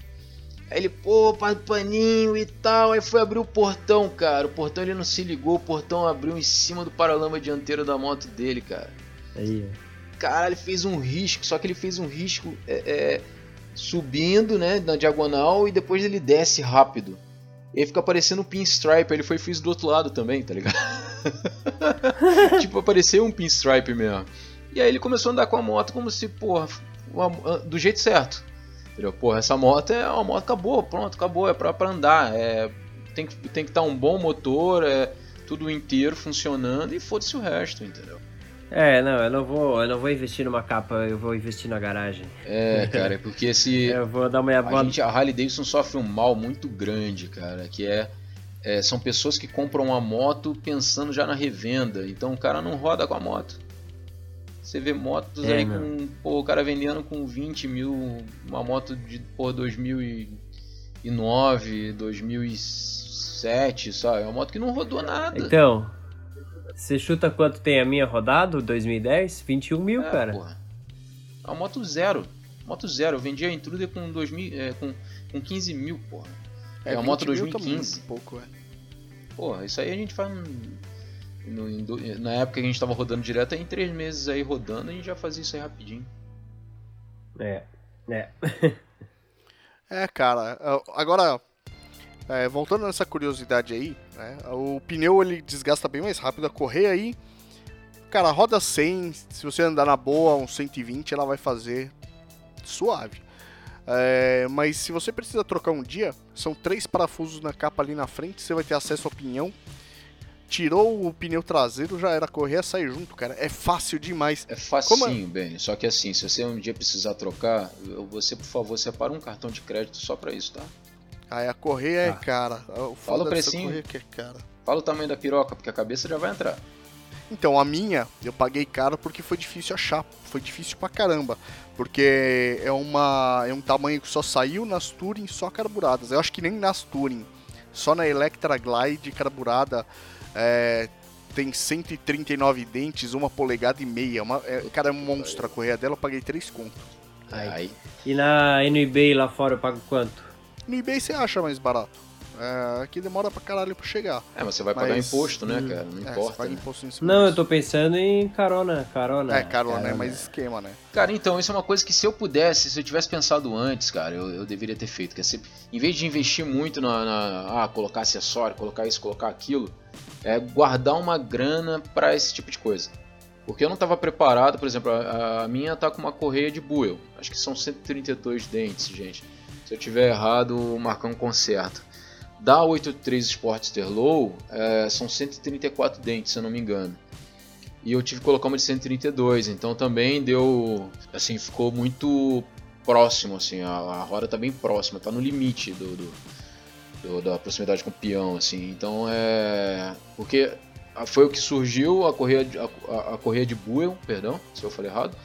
Aí ele, pô, paninho e tal. Aí foi abrir o portão, cara. O portão ele não se ligou, o portão abriu em cima do paralama dianteiro da moto dele, cara. Aí. Cara, ele fez um risco, só que ele fez um risco é, é, subindo, né, na diagonal e depois ele desce rápido. E aí fica aparecendo um pinstripe, ele foi e fez do outro lado também, tá ligado? tipo, apareceu um pinstripe mesmo. E aí ele começou a andar com a moto como se, porra, do jeito certo. Entendeu? Porra, essa moto é uma moto, acabou, pronto, acabou, é pra, pra andar. É, tem, que, tem que estar tá um bom motor, é tudo inteiro funcionando e foda-se o resto, entendeu? É, não, eu não vou, eu não vou investir numa capa, eu vou investir na garagem. É, cara, é porque se eu vou dar uma a, gente, a Harley Davidson sofre um mal muito grande, cara, que é, é, são pessoas que compram uma moto pensando já na revenda, então o cara não roda com a moto. Você vê motos é, aí com. Pô, o cara vendendo com 20 mil. Uma moto de pô, 2009, 2007, sabe? É uma moto que não rodou nada. Então. Você chuta quanto tem a minha rodado? 2010? 21 mil, é, cara. Porra. É uma moto zero. Moto zero. Eu vendi a Intruder com, 2000, é, com, com 15 mil, porra. É, é uma moto 2015. Um pouco, é. Porra, isso aí a gente faz. No, no, na época que a gente tava rodando direto, em três meses aí rodando, a gente já fazia isso aí rapidinho. É. É. é, cara. Agora, é, voltando nessa curiosidade aí, né, o pneu ele desgasta bem mais rápido, a correia aí, cara, roda 100, se você andar na boa, uns 120, ela vai fazer suave. É, mas se você precisa trocar um dia, são três parafusos na capa ali na frente, você vai ter acesso ao pinhão. Tirou o pneu traseiro, já era correr, sair junto, cara. É fácil demais. É facinho. É? bem. Só que assim, se você um dia precisar trocar, você, por favor, separa um cartão de crédito só para isso, tá? Aí a correia é ah. cara. O Fala o precinho. Que é cara. Fala o tamanho da piroca, porque a cabeça já vai entrar. Então, a minha, eu paguei caro porque foi difícil achar. Foi difícil pra caramba. Porque é, uma, é um tamanho que só saiu nas Touring só carburadas. Eu acho que nem nas Touring. Só na Electra Glide carburada é, tem 139 dentes, uma polegada e meia. Uma, é, cara, é um monstro a correia dela. Eu paguei 3 conto. Aí. E na no eBay lá fora eu pago quanto? No eBay você acha mais barato. É, aqui demora pra caralho pra chegar. É, mas você vai pagar imposto, né, hum. cara? Não é, importa. Né? imposto Não, eu tô pensando em carona, carona. É, carona, carona. é mais esquema, né? Cara, então, isso é uma coisa que se eu pudesse, se eu tivesse pensado antes, cara, eu, eu deveria ter feito. Que é sempre, em vez de investir muito na, na, Ah, colocar acessório, colocar isso, colocar aquilo, é guardar uma grana para esse tipo de coisa. Porque eu não estava preparado, por exemplo, a, a, minha tá com uma correia de buell. Acho que são 132 dentes, gente. Se eu tiver errado, o Marcão conserta. Da 83 Sportster Low, é, são 134 dentes, se eu não me engano. E eu tive que colocar uma de 132, então também deu, assim, ficou muito próximo, assim, a, a roda tá bem próxima, tá no limite do, do, do, da proximidade com o peão, assim. Então é, porque foi o que surgiu a correia, a, a correia de Buell, perdão, se eu falei errado,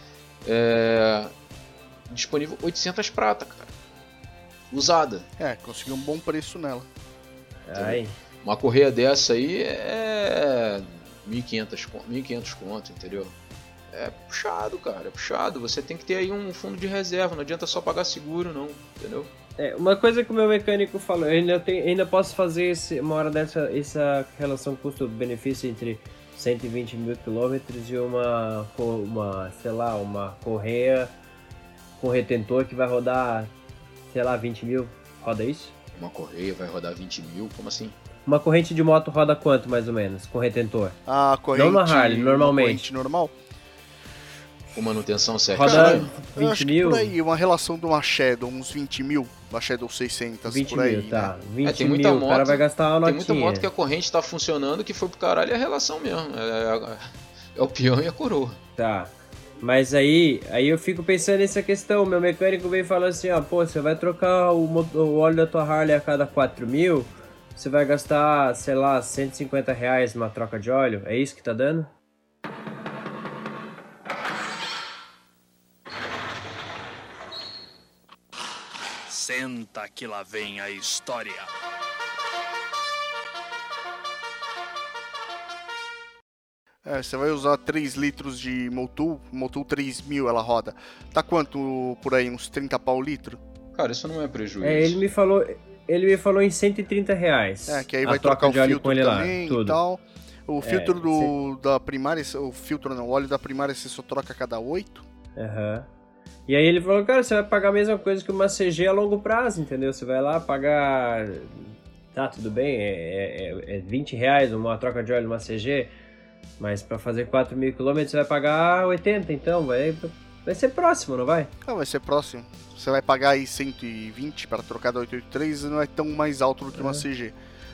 é, disponível 800 prata, cara usada. É, conseguiu um bom preço nela. Ai. Uma correia dessa aí é 1.500 1.500 conto, entendeu? É puxado, cara, é puxado. Você tem que ter aí um fundo de reserva, não adianta só pagar seguro, não, entendeu? É, uma coisa que o meu mecânico falou, eu ainda, tenho, ainda posso fazer esse, uma hora dessa essa relação custo-benefício entre 120 mil quilômetros e uma, uma, sei lá, uma correia com retentor que vai rodar sei lá, 20 mil, roda isso? Uma correia vai rodar 20 mil? Como assim? Uma corrente de moto roda quanto, mais ou menos, com retentor? A corrente... Não na Harley, normalmente. normal? Com manutenção certa. Roda 20 mil? por aí, uma relação de uma Shadow, uns 20 mil. Uma Shadow 600, 20 por aí. Mil, tá. 20 é, tem muita mil, moto, o cara vai gastar uma notinha. Tem muita moto que a corrente tá funcionando que foi pro caralho é a relação mesmo. É, é, é o peão e a coroa. Tá. Mas aí, aí eu fico pensando nessa questão. Meu mecânico vem falando assim: ó, pô, você vai trocar o, o óleo da tua Harley a cada 4 mil, você vai gastar, sei lá, 150 reais numa troca de óleo. É isso que tá dando? Senta que lá vem a história. É, você vai usar 3 litros de Motul, Motul 3000 ela roda. Tá quanto por aí? Uns 30 pau litro? Cara, isso não é prejuízo. É, ele me falou, ele me falou em 130 reais. É, que aí vai trocar o filtro também lá, e tal. O é, filtro é, do, da primária, o filtro não, o óleo da primária você só troca a cada 8. Aham. Uhum. E aí ele falou, cara, você vai pagar a mesma coisa que uma CG a longo prazo, entendeu? Você vai lá pagar. Tá, tudo bem, é, é, é 20 reais uma troca de óleo numa CG. Mas para fazer 4 mil quilômetros você vai pagar 80, então vai, vai ser próximo, não vai? Não, vai ser próximo. Você vai pagar aí 120 para trocar da 883 não é tão mais alto do que uma é. CG.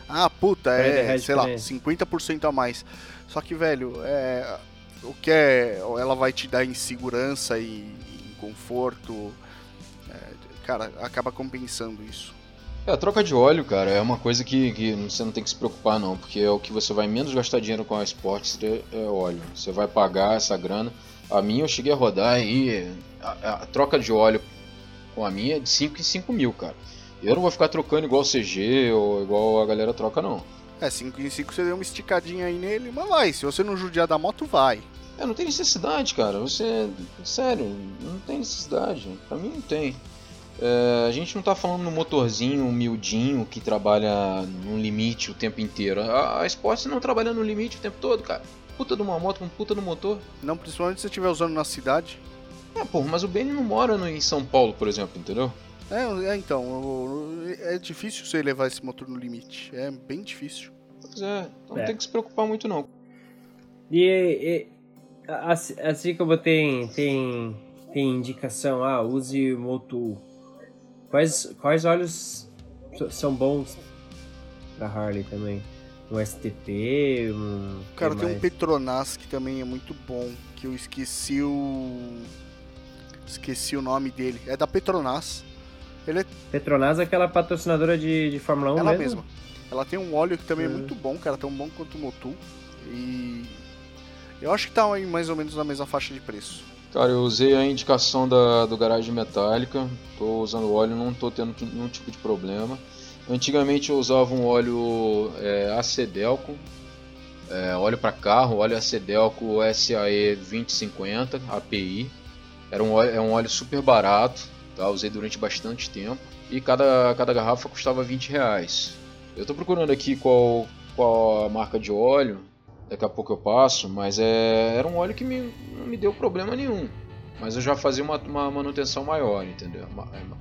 Ah, puta, é, sei lá, 50% a mais. Só que, velho, é, o que é, ela vai te dar em segurança e em conforto, é, cara, acaba compensando isso. É, a troca de óleo, cara, é uma coisa que, que, você não tem que se preocupar não, porque é o que você vai menos gastar dinheiro com a Sportster é óleo. Você vai pagar essa grana. A minha eu cheguei a rodar aí, a, a troca de óleo com a minha é de 5 em 5 mil, cara. Eu não vou ficar trocando igual o CG ou igual a galera troca não. É, 5 em 5 você deu uma esticadinha aí nele, mas vai, se você não judiar da moto, vai. É, não tem necessidade, cara. Você. Sério, não tem necessidade. Pra mim não tem. É, a gente não tá falando no motorzinho humildinho que trabalha no limite o tempo inteiro. A, a Sports não trabalha no limite o tempo todo, cara. Puta de uma moto com puta no motor. Não, principalmente se você estiver usando na cidade. É, porra, mas o Benny não mora no, em São Paulo, por exemplo, entendeu? É, é, então, o- é difícil você levar esse motor no limite. É bem difícil. Pois é, então É. não tem que se preocupar muito não. E, e assim, assim como tem, tem, tem indicação, ah, use o Motul. Quais, quais so- são bons pra Harley também? Um STP, um... Cara, que tem um? Petronas que também é muito bom, que eu esqueci o. Esqueci o nome dele. É da Petronas. Ele é Petronas é aquela patrocinadora de, de Fórmula 1 ela mesmo? mesma. Ela tem um óleo que também é Hum. muito bom, cara, tão bom quanto o Motul. E. Eu acho que tá mais ou menos na mesma faixa de preço. Cara, eu usei a indicação da, do garagem metálica, tô usando óleo, não tô tendo nenhum tipo de problema. Antigamente eu usava um óleo é, Acedelco, é, óleo para carro, óleo Acedelco SAE 2050 API. Era um óleo, é um óleo super barato, tá? usei durante bastante tempo e cada, cada garrafa custava 20 reais. Eu tô procurando aqui qual, qual a marca de óleo, daqui a pouco eu passo, mas é, era um óleo que me, não me deu problema nenhum. Mas eu já fazia uma, uma manutenção maior, entendeu?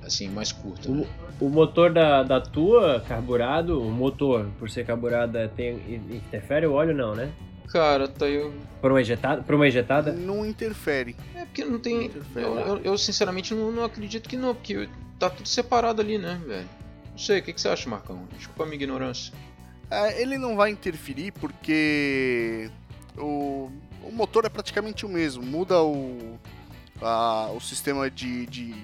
Assim, mais curta. né? O, o motor da, da tua, carburado, o motor, por ser carburado, é, tem, interfere o óleo não, né? Cara, tá eu. Por uma injetada? Por uma injetada? Não interfere. É porque não tem. Interfere. Eu, eu- eu, sinceramente não, não acredito que não, porque tá tudo separado ali, né, velho? Não sei, o que, que você acha, Marcão? Desculpa a minha ignorância. É, ele não vai interferir porque o, o motor é praticamente o mesmo. Muda o, a- o sistema de, de,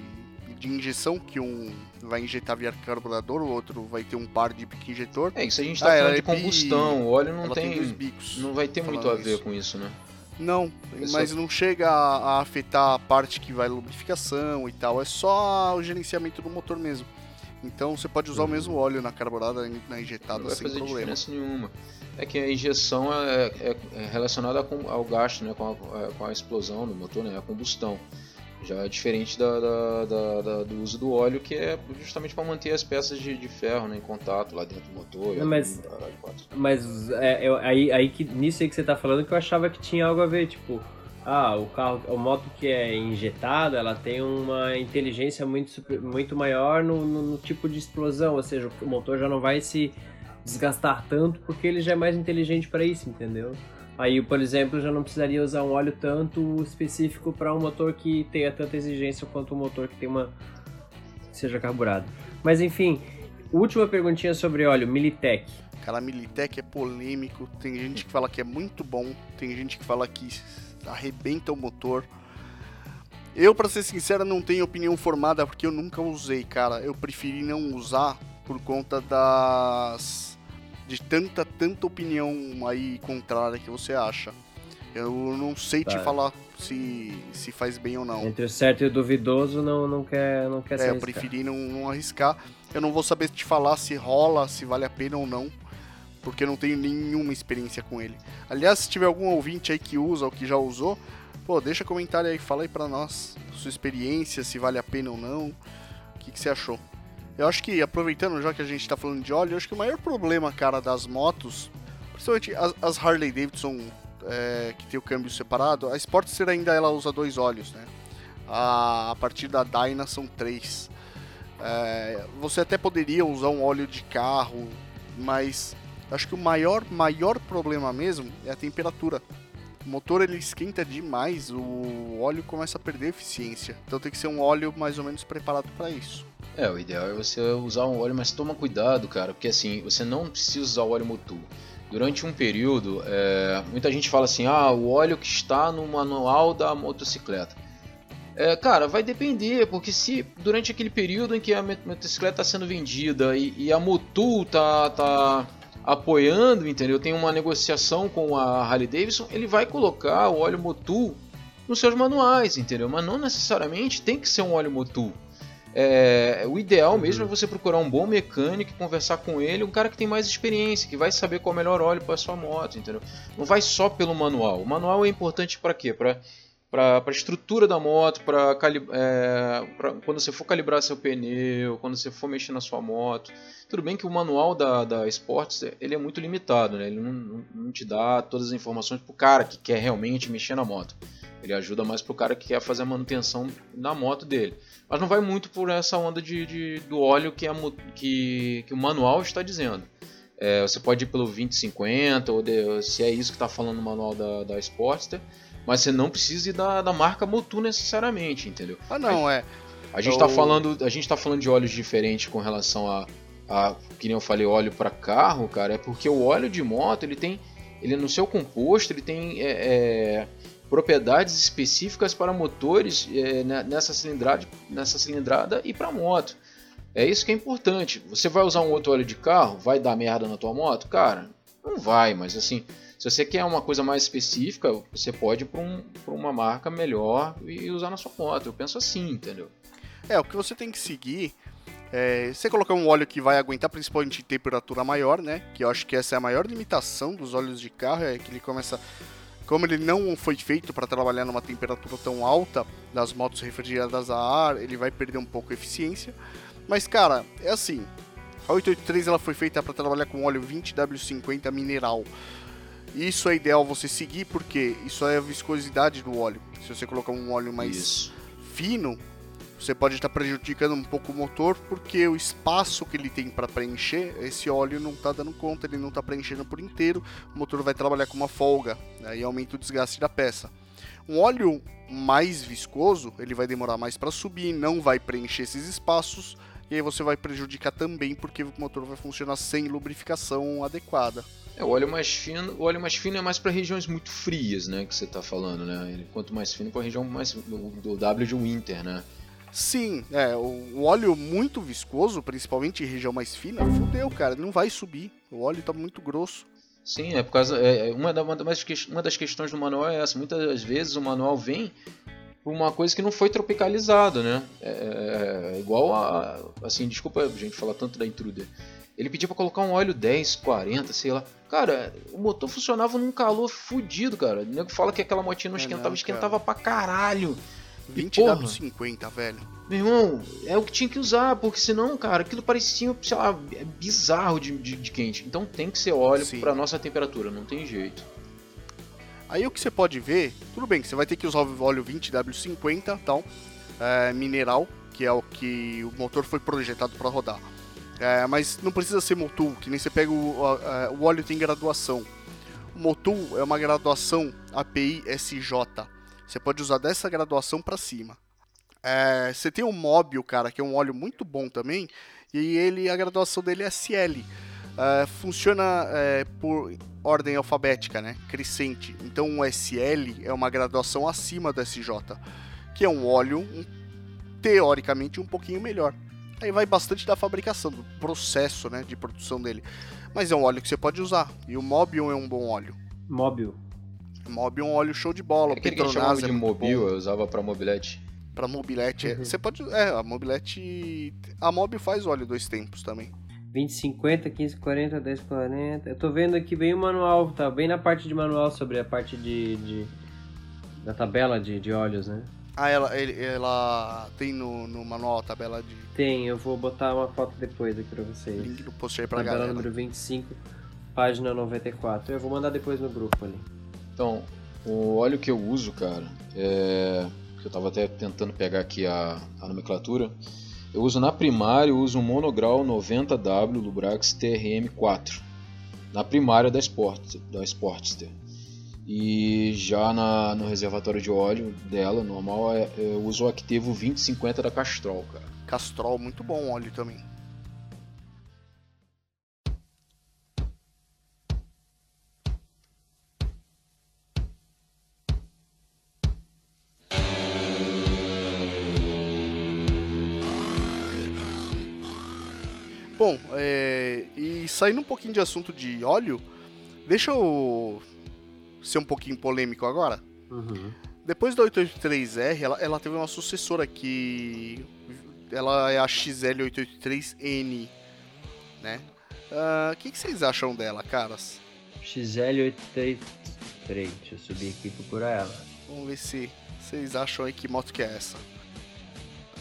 de injeção, que um vai injetar via carburador, o outro vai ter um par de pique injetor. É, isso a gente tá Ah, falando ela de é combustão, o óleo não tem, tem. bicos. Não vai ter muito falando a ver isso. com isso, né? Não, É mas não chega a, a afetar a parte que vai lubrificação e tal. É só o gerenciamento do motor mesmo. Então você pode usar o mesmo óleo na carburada e na injetada Não vai sem fazer problema. diferença nenhuma. É que a injeção é, é- é relacionada com, ao gasto, né? Com a, com a explosão do motor, né? A combustão. Já é diferente da, da- da- da- do uso do óleo, que é justamente para manter as peças de, de ferro né, em contato lá dentro do motor. Não, mas-. Mas é, eu- aí, aí que, nisso aí que você tá falando que eu achava que tinha algo a ver, tipo, ah, o carro, a moto que é injetada, ela tem uma inteligência muito, muito maior no, no- no tipo de explosão, ou seja, o motor já não vai se desgastar tanto porque ele já é mais inteligente para isso, entendeu? Aí, por exemplo, já não precisaria usar um óleo tanto específico para um motor que tenha tanta exigência quanto um motor que tem uma seja carburado. Mas enfim, última perguntinha sobre óleo, Militech. Cara, Militech é polêmico. Tem gente que fala que é muito bom, tem gente que fala que arrebenta o motor. Eu, pra ser sincero, não tenho opinião formada porque eu nunca usei, cara. Eu preferi não usar por conta das. de tanta, tanta opinião aí contrária que você acha. Eu não sei te Tá. falar se, se faz bem ou não. Entre o certo e o duvidoso, não, não quer, não quer É, eu preferi não, não arriscar. Eu não vou saber te falar se rola, se vale a pena ou não, porque eu não tenho nenhuma experiência com ele. Aliás, se tiver algum ouvinte aí que usa ou que já usou, pô, deixa comentário aí, fala aí pra nós sua experiência, se vale a pena ou não, o que, que você achou. Eu acho que, aproveitando já que a gente tá falando de óleo, eu acho que o maior problema, cara, das motos, principalmente as, as Harley Davidson é, que tem o câmbio separado, a Sportster ainda ela usa dois óleos, né? A, a partir da Dyna são três. É, você até poderia usar um óleo de carro, mas acho que o maior, maior problema mesmo é a temperatura. O motor ele esquenta demais, o óleo começa a perder eficiência. Então tem que ser um óleo mais ou menos preparado para isso. É, o ideal é você usar um óleo, mas toma cuidado, cara, porque assim, você não precisa usar o óleo Motul. Durante um período, é, muita gente fala assim, ah, o óleo que está no manual da motocicleta. É, cara, vai depender, porque se durante aquele período em que a mot- motocicleta está sendo vendida e, e a Motul tá, tá apoiando, entendeu? Tem uma negociação com a Harley Davidson, ele vai colocar o óleo Motul nos seus manuais, entendeu? Mas não necessariamente tem que ser um óleo Motul. é, o ideal mesmo é você procurar um bom mecânico, conversar com ele, um cara que tem mais experiência, que vai saber qual é o melhor óleo para sua moto, entendeu? Não vai só pelo manual. O manual é importante para quê? Para para a estrutura da moto, para é, quando você for calibrar seu pneu, quando você for mexer na sua moto. Tudo bem que o manual da, da Sports ele é muito limitado, né? ele não, não, não te dá todas as informações para o cara que quer realmente mexer na moto. Ele ajuda mais para o cara que quer fazer a manutenção na moto dele. Mas não vai muito por essa onda de, de do óleo que, a, que, que o manual está dizendo. É, você pode ir pelo 2050, ou de, se é isso que está falando no manual da, da Sportster mas você não precisa ir da, da marca Motu necessariamente, entendeu? Ah, não, é. A gente, está falando, a gente tá falando de óleos diferentes com relação a, a que nem eu falei, óleo para carro, cara, é porque o óleo de moto, ele tem, ele no seu composto, ele tem é, é, propriedades específicas para motores é, nessa cilindrada, nessa cilindrada e para moto. É isso que é importante. Você vai usar um outro óleo de carro, vai dar merda na tua moto? Cara, não vai, mas assim, se você quer uma coisa mais específica, você pode ir para um, uma marca melhor e usar na sua moto. Eu penso assim, entendeu? É, o que você tem que seguir é você colocar um óleo que vai aguentar principalmente em temperatura maior, né? Que eu acho que essa é a maior limitação dos óleos de carro, é que ele começa como ele não foi feito para trabalhar numa temperatura tão alta das motos refrigeradas a ar, ele vai perder um pouco a eficiência. Mas cara, é assim, a 883 ela foi feita para trabalhar com óleo 20W50 mineral. Isso é ideal você seguir porque isso é a viscosidade do óleo. Se você colocar um óleo mais isso. fino, você pode estar prejudicando um pouco o motor porque o espaço que ele tem para preencher, esse óleo não está dando conta, ele não está preenchendo por inteiro, o motor vai trabalhar com uma folga, aí né, aumenta o desgaste da peça. Um óleo mais viscoso, ele vai demorar mais para subir, não vai preencher esses espaços, e aí você vai prejudicar também porque o motor vai funcionar sem lubrificação adequada. É, o óleo mais fino, o óleo mais fino é mais para regiões muito frias, né, que você está falando, né? Quanto mais fino para a região mais do W de winter, né? Sim, é, o óleo muito viscoso, principalmente em região mais fina, fudeu, cara, não vai subir. O óleo está muito grosso. Sim, é por causa. É, é uma, da, uma, das, uma das questões do manual é essa. Muitas vezes o manual vem uma coisa que não foi tropicalizado, né? É, é, é igual a. Assim, desculpa, gente, falar tanto da Intruder. Ele pedia para colocar um óleo 10, 40, sei lá. Cara, o motor funcionava num calor fudido, cara. O nego fala que aquela motinha não esquentava, é não, esquentava pra caralho. 20 W50, velho. Meu irmão, é o que tinha que usar, porque senão, cara, aquilo parecia, sei lá, é bizarro de, de, de quente. Então tem que ser óleo Sim. pra nossa temperatura, não tem jeito. Aí o que você pode ver, tudo bem que você vai ter que usar o óleo 20W50, tal, é, mineral, que é o que o motor foi projetado para rodar. É, mas não precisa ser Motul, que nem você pega o, o, o óleo tem graduação. O Motul é uma graduação API SJ. Você pode usar dessa graduação para cima. É, você tem o Mobil, cara, que é um óleo muito bom também, e ele a graduação dele é SL. É, funciona é, por ordem alfabética, né? Crescente. Então o SL é uma graduação acima do SJ, que é um óleo um, teoricamente um pouquinho melhor. Aí vai bastante da fabricação, do processo né, de produção dele. Mas é um óleo que você pode usar. E o Mobium é um bom óleo. Mobium. Mobium é um óleo show de bola. É aquele que chamava de é Mobil, eu usava para mobilete. Para mobilete, é. uhum. é. Você pode... É, a mobilete... A Mob faz óleo dois tempos também. 2050, 1540, 1040. Eu tô vendo aqui bem o manual, tá bem na parte de manual sobre a parte de, de da tabela de, de óleos, né? Ah, ela, ela tem no, no manual a tabela de. Tem, eu vou botar uma foto depois aqui pra vocês. Link do post aí pra tabela galera. número 25, página 94. Eu vou mandar depois no grupo ali. Então, o óleo que eu uso, cara, é. Eu tava até tentando pegar aqui a, a nomenclatura. Eu uso na primária, eu uso um monograu 90W Lubrax TRM4. Na primária da, Sport, da Sportster. E já na, no reservatório de óleo dela, normal, é, eu uso o Activo 2050 da Castrol, cara. Castrol, muito bom óleo também. Bom, é, e saindo um pouquinho de assunto de óleo, deixa eu ser um pouquinho polêmico agora. Uhum. Depois da 883R, ela, ela teve uma sucessora que ela é a XL883N, né? Ah, O que, que vocês acham dela, caras? XL83. Deixa eu subir aqui e procurar ela. Vamos ver se vocês acham aí que moto que é essa.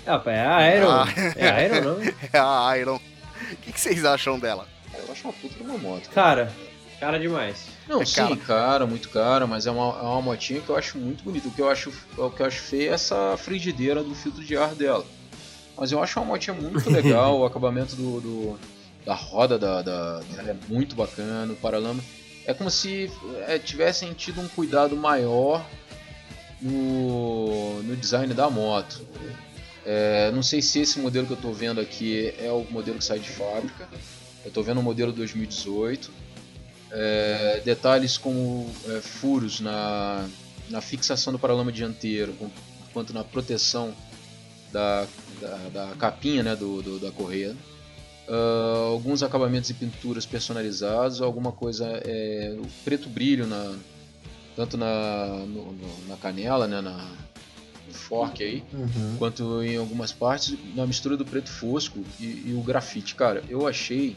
Ah, é a Iron. Ah. É a Iron, não? É a Iron. O que, que vocês acham dela? Eu acho uma puta de uma moto. Cara, cara demais. Não, É sim, cara. cara. muito cara, mas é uma, é uma motinha que eu acho muito bonita. O que eu acho, o que eu acho feio é essa frigideira do filtro de ar dela. Mas eu acho uma motinha muito legal, o acabamento do, do- da roda da, da- dela é muito bacana, o paralama. É como se é, tivessem tido um cuidado maior no, no design da moto. É, não sei se esse modelo que eu estou vendo aqui é o modelo que sai de fábrica. Eu estou vendo o modelo 2018. É, detalhes como é, furos na, na fixação do paralama dianteiro, quanto na proteção da, da, da capinha né, do, do- da correia. Ah, alguns acabamentos e pinturas personalizados, alguma coisa é, o preto brilho na, tanto na, no- no- na canela, né, na, no fork aí, quanto em algumas partes, na mistura do preto fosco e, e o grafite. Cara, eu achei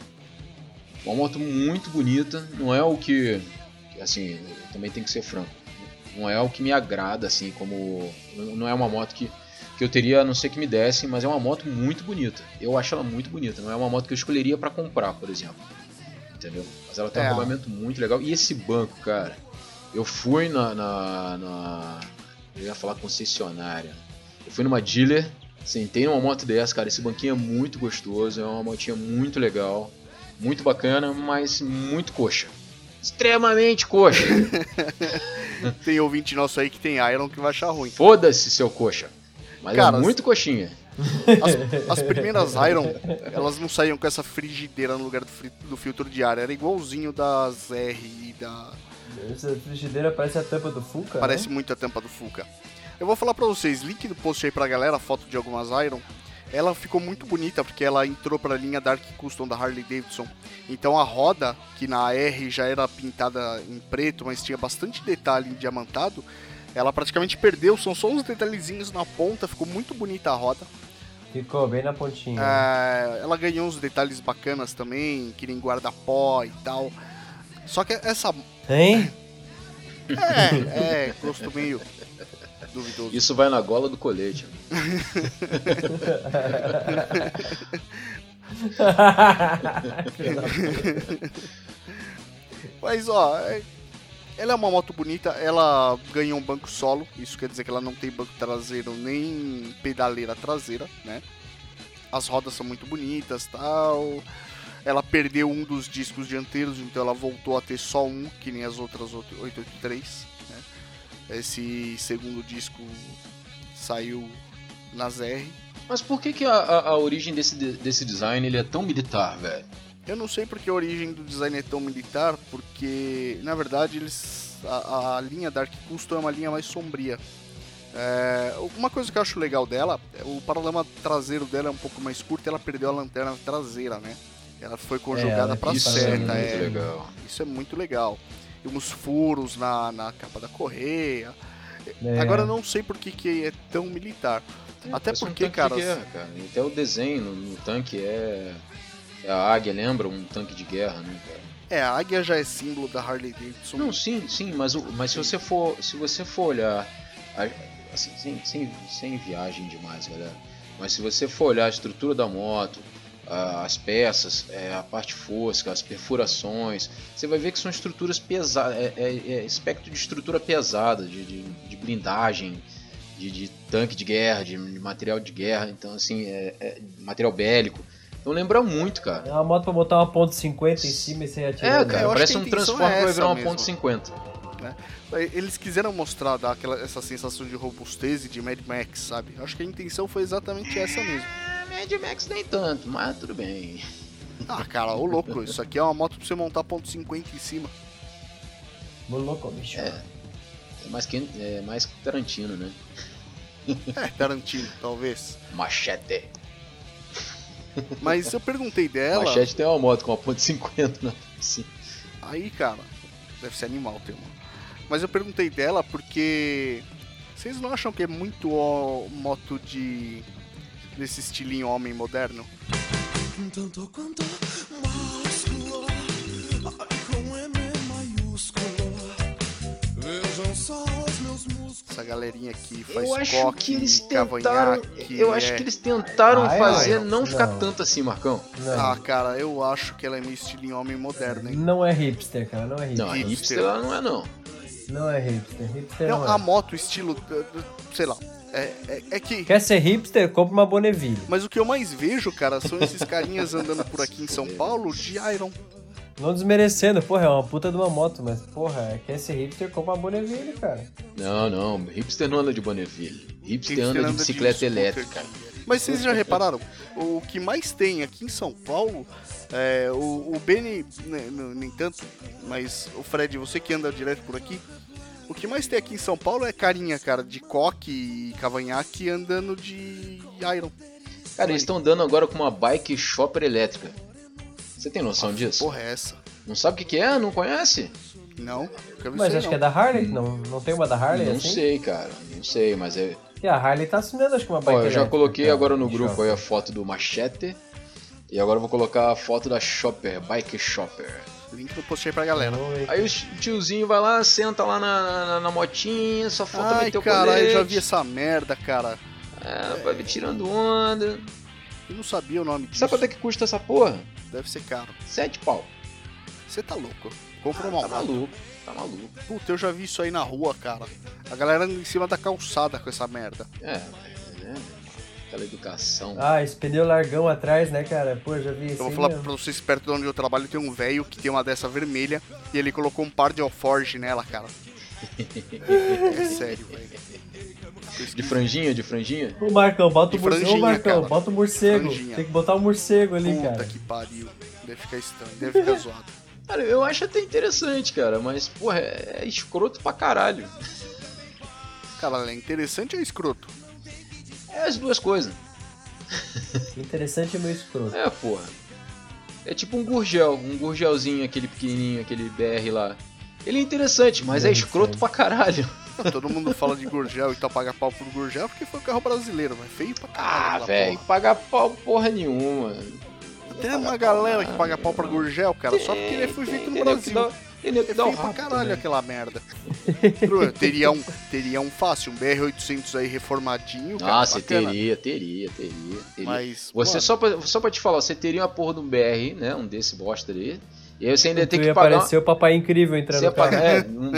uma moto muito bonita, não é o que, assim, também tem que ser franco, não é o que me agrada, assim, como, não é uma moto que, que eu teria, a não ser que me dessem, mas é uma moto muito bonita, eu acho ela muito bonita, não é uma moto que eu escolheria para comprar, por exemplo, entendeu? Mas ela tem um É. acabamento muito legal, e esse banco, cara, eu fui na, na, na eu ia falar concessionária, eu fui numa dealer, sentei numa moto dessa, cara, esse banquinho é muito gostoso, é uma motinha muito legal, muito bacana, mas muito coxa. Extremamente coxa. Tem ouvinte nosso aí que tem Iron que vai achar ruim. Foda-se, seu coxa. Mas Cara, é muito coxinha. As, as primeiras Iron, elas não saíam com essa frigideira no lugar do, fri- do filtro de ar. Era igualzinho das R e da. Essa frigideira parece a tampa do Fuca, Parece né? muito a tampa do Fuca. Eu vou falar pra vocês, link do post aí pra galera, foto de algumas Iron. Ela ficou muito bonita porque ela entrou pra linha Dark Custom da Harley Davidson. Então a roda, que na R já era pintada em preto, mas tinha bastante detalhe em diamantado, ela praticamente perdeu. São só uns detalhezinhos na ponta, ficou muito bonita a roda. Ficou bem na pontinha. É, ela ganhou uns detalhes bacanas também, que nem guarda-pó e tal. Só que essa. Hein? É, é, gosto meio duvidoso. Isso vai na gola do colete. Mas ó, é- ela é uma moto bonita, ela ganhou um banco solo, isso quer dizer que ela não tem banco traseiro nem pedaleira traseira, né? As rodas são muito bonitas tal. Ela perdeu um dos discos dianteiros, então ela voltou a ter só um, que nem as outras 883. Esse segundo disco saiu nas R. Mas por que, que a, a- a origem desse, de- desse design ele é tão militar, velho? Eu não sei porque a origem do design é tão militar, porque na verdade eles a, a linha Dark Custom é uma linha mais sombria. É, uma coisa que eu acho legal dela, é o paralama traseiro dela é um pouco mais curto, e ela perdeu a lanterna traseira, né? Ela foi conjugada Isso fazer é seta, é, legal. isso é muito legal. E uns furos na, na capa da correia. É. Agora eu não sei por que, que é tão militar. Até Parece um porque, de cara, guerra, cara. Até o desenho no, no tanque é, é a águia, lembra? Um tanque de guerra, né, cara? É, a águia já é símbolo da Harley Davidson. Não, sim, sim, mas, o- mas se você for se você for olhar assim, sem, sem, sem viagem demais, galera. Mas se você for olhar a estrutura da moto, as peças, é, a parte fosca, as perfurações, você vai ver que são estruturas pesadas, é, é- é espectro de estrutura pesada, de, de, de blindagem, de, de tanque de guerra, de, de material de guerra, então assim, é, é material bélico. Então lembra muito, cara. É uma moto pra botar uma ponto .50 em cima e sair É, atirando. eu cara, parece um Transformer é que vai virar uma mesmo. ponto .50. Eles quiseram mostrar dar aquela, essa sensação de robustez e de Mad Max, sabe? Acho que a intenção foi exatamente essa mesmo. Mad Max nem tanto, mas tudo bem. Ah, cara, ô louco, isso aqui é uma moto pra você montar ponto .50 em cima. Ô, louco, bicho. É. É mais, que, é mais Tarantino, né? É, Tarantino, talvez. Machete. Mas eu perguntei dela, Machete tem uma moto com uma ponto .50 na assim. aí, cara, deve ser animal ter uma. Mas eu perguntei dela porque vocês não acham que é muito ó, moto de desse estilinho homem moderno? Tanto quanto másculo, com M maiúsculo. Vejam só os meus músculos. Essa galerinha aqui faz Eu acho coque, que eles tentaram. cavanhaque, Eu acho é- que eles tentaram Ah, é? fazer Não, não ficar não. tanto assim, Marcão. Não, Ah, cara, eu acho que ela é meio estilinho homem moderno, hein? não é hipster, cara, não é hipster. Não, a Hipster. hipster ela não é não. Não é hipster, hipster Não, não, a é. moto, estilo, sei lá, é, é, é que... Quer ser hipster? Compra uma Bonneville. Mas o que eu mais vejo, cara, são esses carinhas andando por aqui em São Paulo de Iron. Não desmerecendo, porra, é uma puta de uma moto, mas porra, quer ser hipster? Compra uma Bonneville, cara. Não, não. Hipster não anda de Bonneville. Hipster, Hipster anda de anda de bicicleta scooter. elétrica. Mas vocês já repararam? O que mais tem aqui em São Paulo, é, o, o Benny, né, não- nem tanto, mas o Fred, você que anda direto por aqui, o que mais tem aqui em São Paulo é carinha, cara, de coque e cavanhaque andando de Iron. Cara, eles estão andando agora com uma bike shopper elétrica. Você tem noção disso? Porra, é essa? Não sabe o que, que é? Não conhece? Não? Mas aí, acho não. que é da Harley, não, não tem uma da Harley não assim? sei, cara. Não sei, mas é. E a Harley tá assinando, acho que uma bike Ó, eu já coloquei cara, agora no grupo aí a foto do Machete. E agora eu vou colocar a foto da Shopper, Bike Shopper. Link no post aí pra galera. Oi. Aí o tiozinho vai lá, senta lá na, na, na motinha, só falta Ai, meter o caralho, colete. eu já vi essa merda, cara. É, vai vir tirando onda. Eu não sabia o nome disso. Sabe quanto é que custa essa porra? Deve ser caro. Sete pau. Você tá louco. Compra uma Tá moto. maluco, tá maluco. Puta, eu já vi isso aí na rua, cara. A galera anda em cima da calçada com essa merda. É, né? Aquela educação. Ah, esse pneu largão atrás, né, cara? Pô, já vi isso Eu vou falar mesmo. pra vocês, perto de onde eu trabalho tem um velho que tem uma dessa vermelha e ele colocou um par de alforge nela, cara. é sério, velho. De franjinha, de franjinha? Ô Marcão, bota o De morcego. Ô franjinha, Marcão, cara. bota o morcego. Franjinha. Tem que botar o morcego ali, Puta cara. que pariu. Deve ficar estranho, deve ficar zoado. Cara, eu acho até interessante, cara, mas, porra, é, escroto pra caralho. Cara, é interessante ou é escroto? É as duas coisas. Interessante e meio escroto. É, porra. É tipo um gurgel, um gurgelzinho, aquele pequenininho, aquele BR lá. Ele é interessante, mas é Interessante. escroto pra caralho. Não, todo mundo fala de Gurgel e tal, paga pau por Gurgel porque foi um carro brasileiro, mas feio pra caralho. Ah, velho, pagar pau porra nenhuma. Tem uma galera que paga pau pra Gurgel, cara, só porque ele foi feito no Tem Brasil. dá- Tem que É dá o feio pra rabo caralho aquela merda. Teria um, teria um fácil, um BR-800 aí reformadinho, cara, Ah, você bacana. teria, teria, teria, teria. Mas, Você mano, só pra, só pra te falar, você teria uma porra de um BR, né? Um desse bosta ali. E aí você ainda tem que ia pagar. aparecer o papai incrível entrando Você ia no carro. pagar, é, um,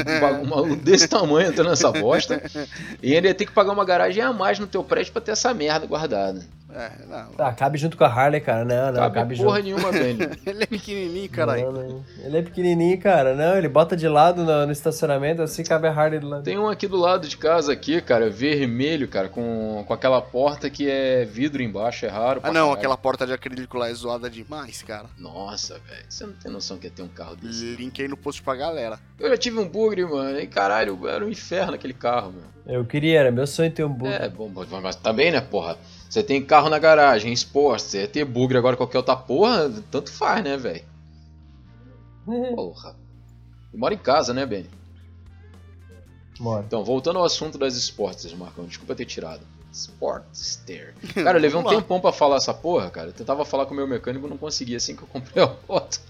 um, um desse tamanho entrando nessa bosta. E ainda ia ter que pagar uma garagem a mais no teu prédio pra ter essa merda guardada. É, não. Tá, cabe junto com a Harley, cara. Não, não, Cabe, cabe, porra junto. nenhuma, velho. Ele é pequenininho, caralho. Ele é pequenininho, cara. Não, ele bota de lado no, no estacionamento, assim cabe a Harley do lado. Tem um aqui do lado de casa aqui, cara, vermelho, cara, com, com aquela porta que é vidro embaixo, é raro. Ah não, caralho. aquela porta de acrílico lá é zoada demais, cara. Nossa, velho, você não tem noção que ia ter um carro desse. Link aí no post pra galera. Eu já tive um bugre, mano, e caralho, era um inferno aquele carro, meu. Eu queria, era meu sonho ter um bug. É, bom, mas também, né, porra? Você tem carro na garagem, esporte, você ia ter bugre agora qualquer outra porra, tanto faz, né, velho? Porra. Eu moro em casa, né, Ben? Mora. Então, voltando ao assunto das esportes, Marcão, desculpa ter tirado. Sportster. Cara, eu levei um tempão pra falar essa porra, cara. Eu tentava falar com o meu mecânico e não conseguia assim que eu comprei a moto.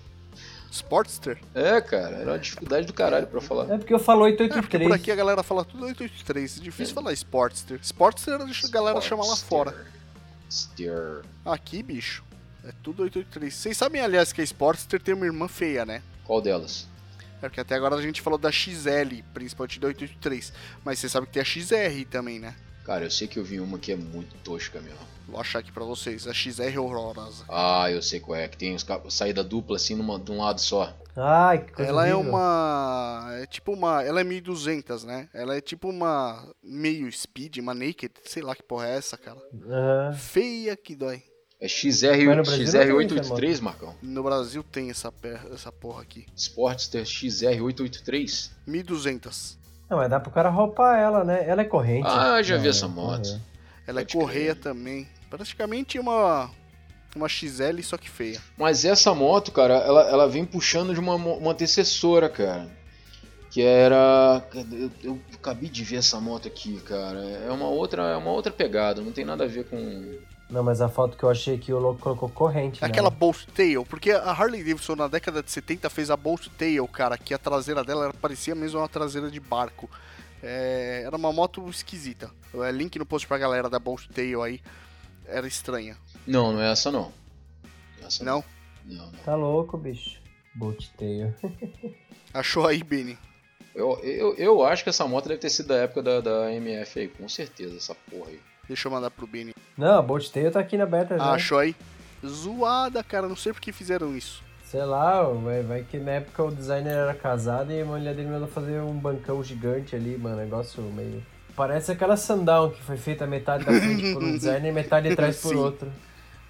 Sportster? É, cara, era uma dificuldade do caralho pra falar. É porque eu falo É, porque 883. por aqui a galera fala tudo 883. É difícil falar Sportster. Sportster a galera chama lá fora. Sportster. Aqui, bicho, é tudo 883. Vocês sabem, aliás, que a Sportster tem uma irmã feia, né? Qual delas? É porque até agora a gente falou da XL, principalmente da 883. Mas você sabe que tem a XR também, né? Cara, eu sei que eu vi uma que é muito tosca mesmo. Vou achar aqui pra vocês. A XR horrorosa. Ah, eu sei qual é, que tem saída dupla assim numa, de um lado só. Ai, que coisa Ela é horrível. uma. É tipo uma. Ela é 1200, né? Ela é tipo uma. Meio speed, uma naked. Sei lá que porra é essa, cara. Aham. Feia que dói. É XR, Mas no Brasil não tem XR883, Marcão. No Brasil tem essa, essa porra aqui. Sportster XR883. 1200. Não, mas dá pro cara roubar ela, né? Ela é corrente. Ah, já Não, vi essa é moto. corrente. Ela Pode é correia também. Praticamente uma. Uma XL, só que feia. Mas essa moto, cara, ela, ela vem puxando de uma, uma antecessora, cara. Que era. Eu, eu acabei de ver essa moto aqui, cara. É uma outra, é uma outra pegada, não tem nada a ver com, Não, mas a foto que eu achei que o louco colocou corrente, né? Aquela Bolt Tail, porque a Harley Davidson na década de 70 fez a Bolt Tail, cara, que a traseira dela parecia mesmo uma traseira de barco. É, era uma moto esquisita. É, link no post pra galera da Bolt Tail aí. Era estranha. Não, não é essa não. Essa Não? Não, não. Tá louco, bicho. Boteio. Achou aí, Benny? Eu, eu, eu acho que essa moto deve ter sido da época da, da MF aí, com certeza, essa porra aí. Deixa eu mandar pro Benny. Não, a Boteio tá aqui na beta já. Ah, achou aí? Zoada, cara. Não sei por que fizeram isso. Sei lá, vai, vai que na época o designer era casado e a mulher dele mandou fazer um bancão gigante ali, mano. Negócio meio. Parece aquela sundown que foi feita metade da frente por um designer e metade de trás por Sim. outro.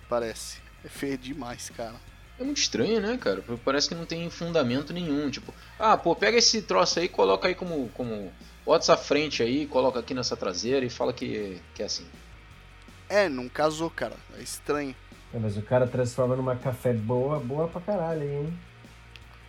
Parece. É feio demais, cara. É muito estranho, né, cara? Parece que não tem fundamento nenhum. Tipo, ah, pô, pega esse troço aí, coloca aí como. como bota essa frente aí, coloca aqui nessa traseira e fala que, que é assim. É, não casou, cara. É estranho. É, mas o cara transforma numa café boa, boa pra caralho, hein?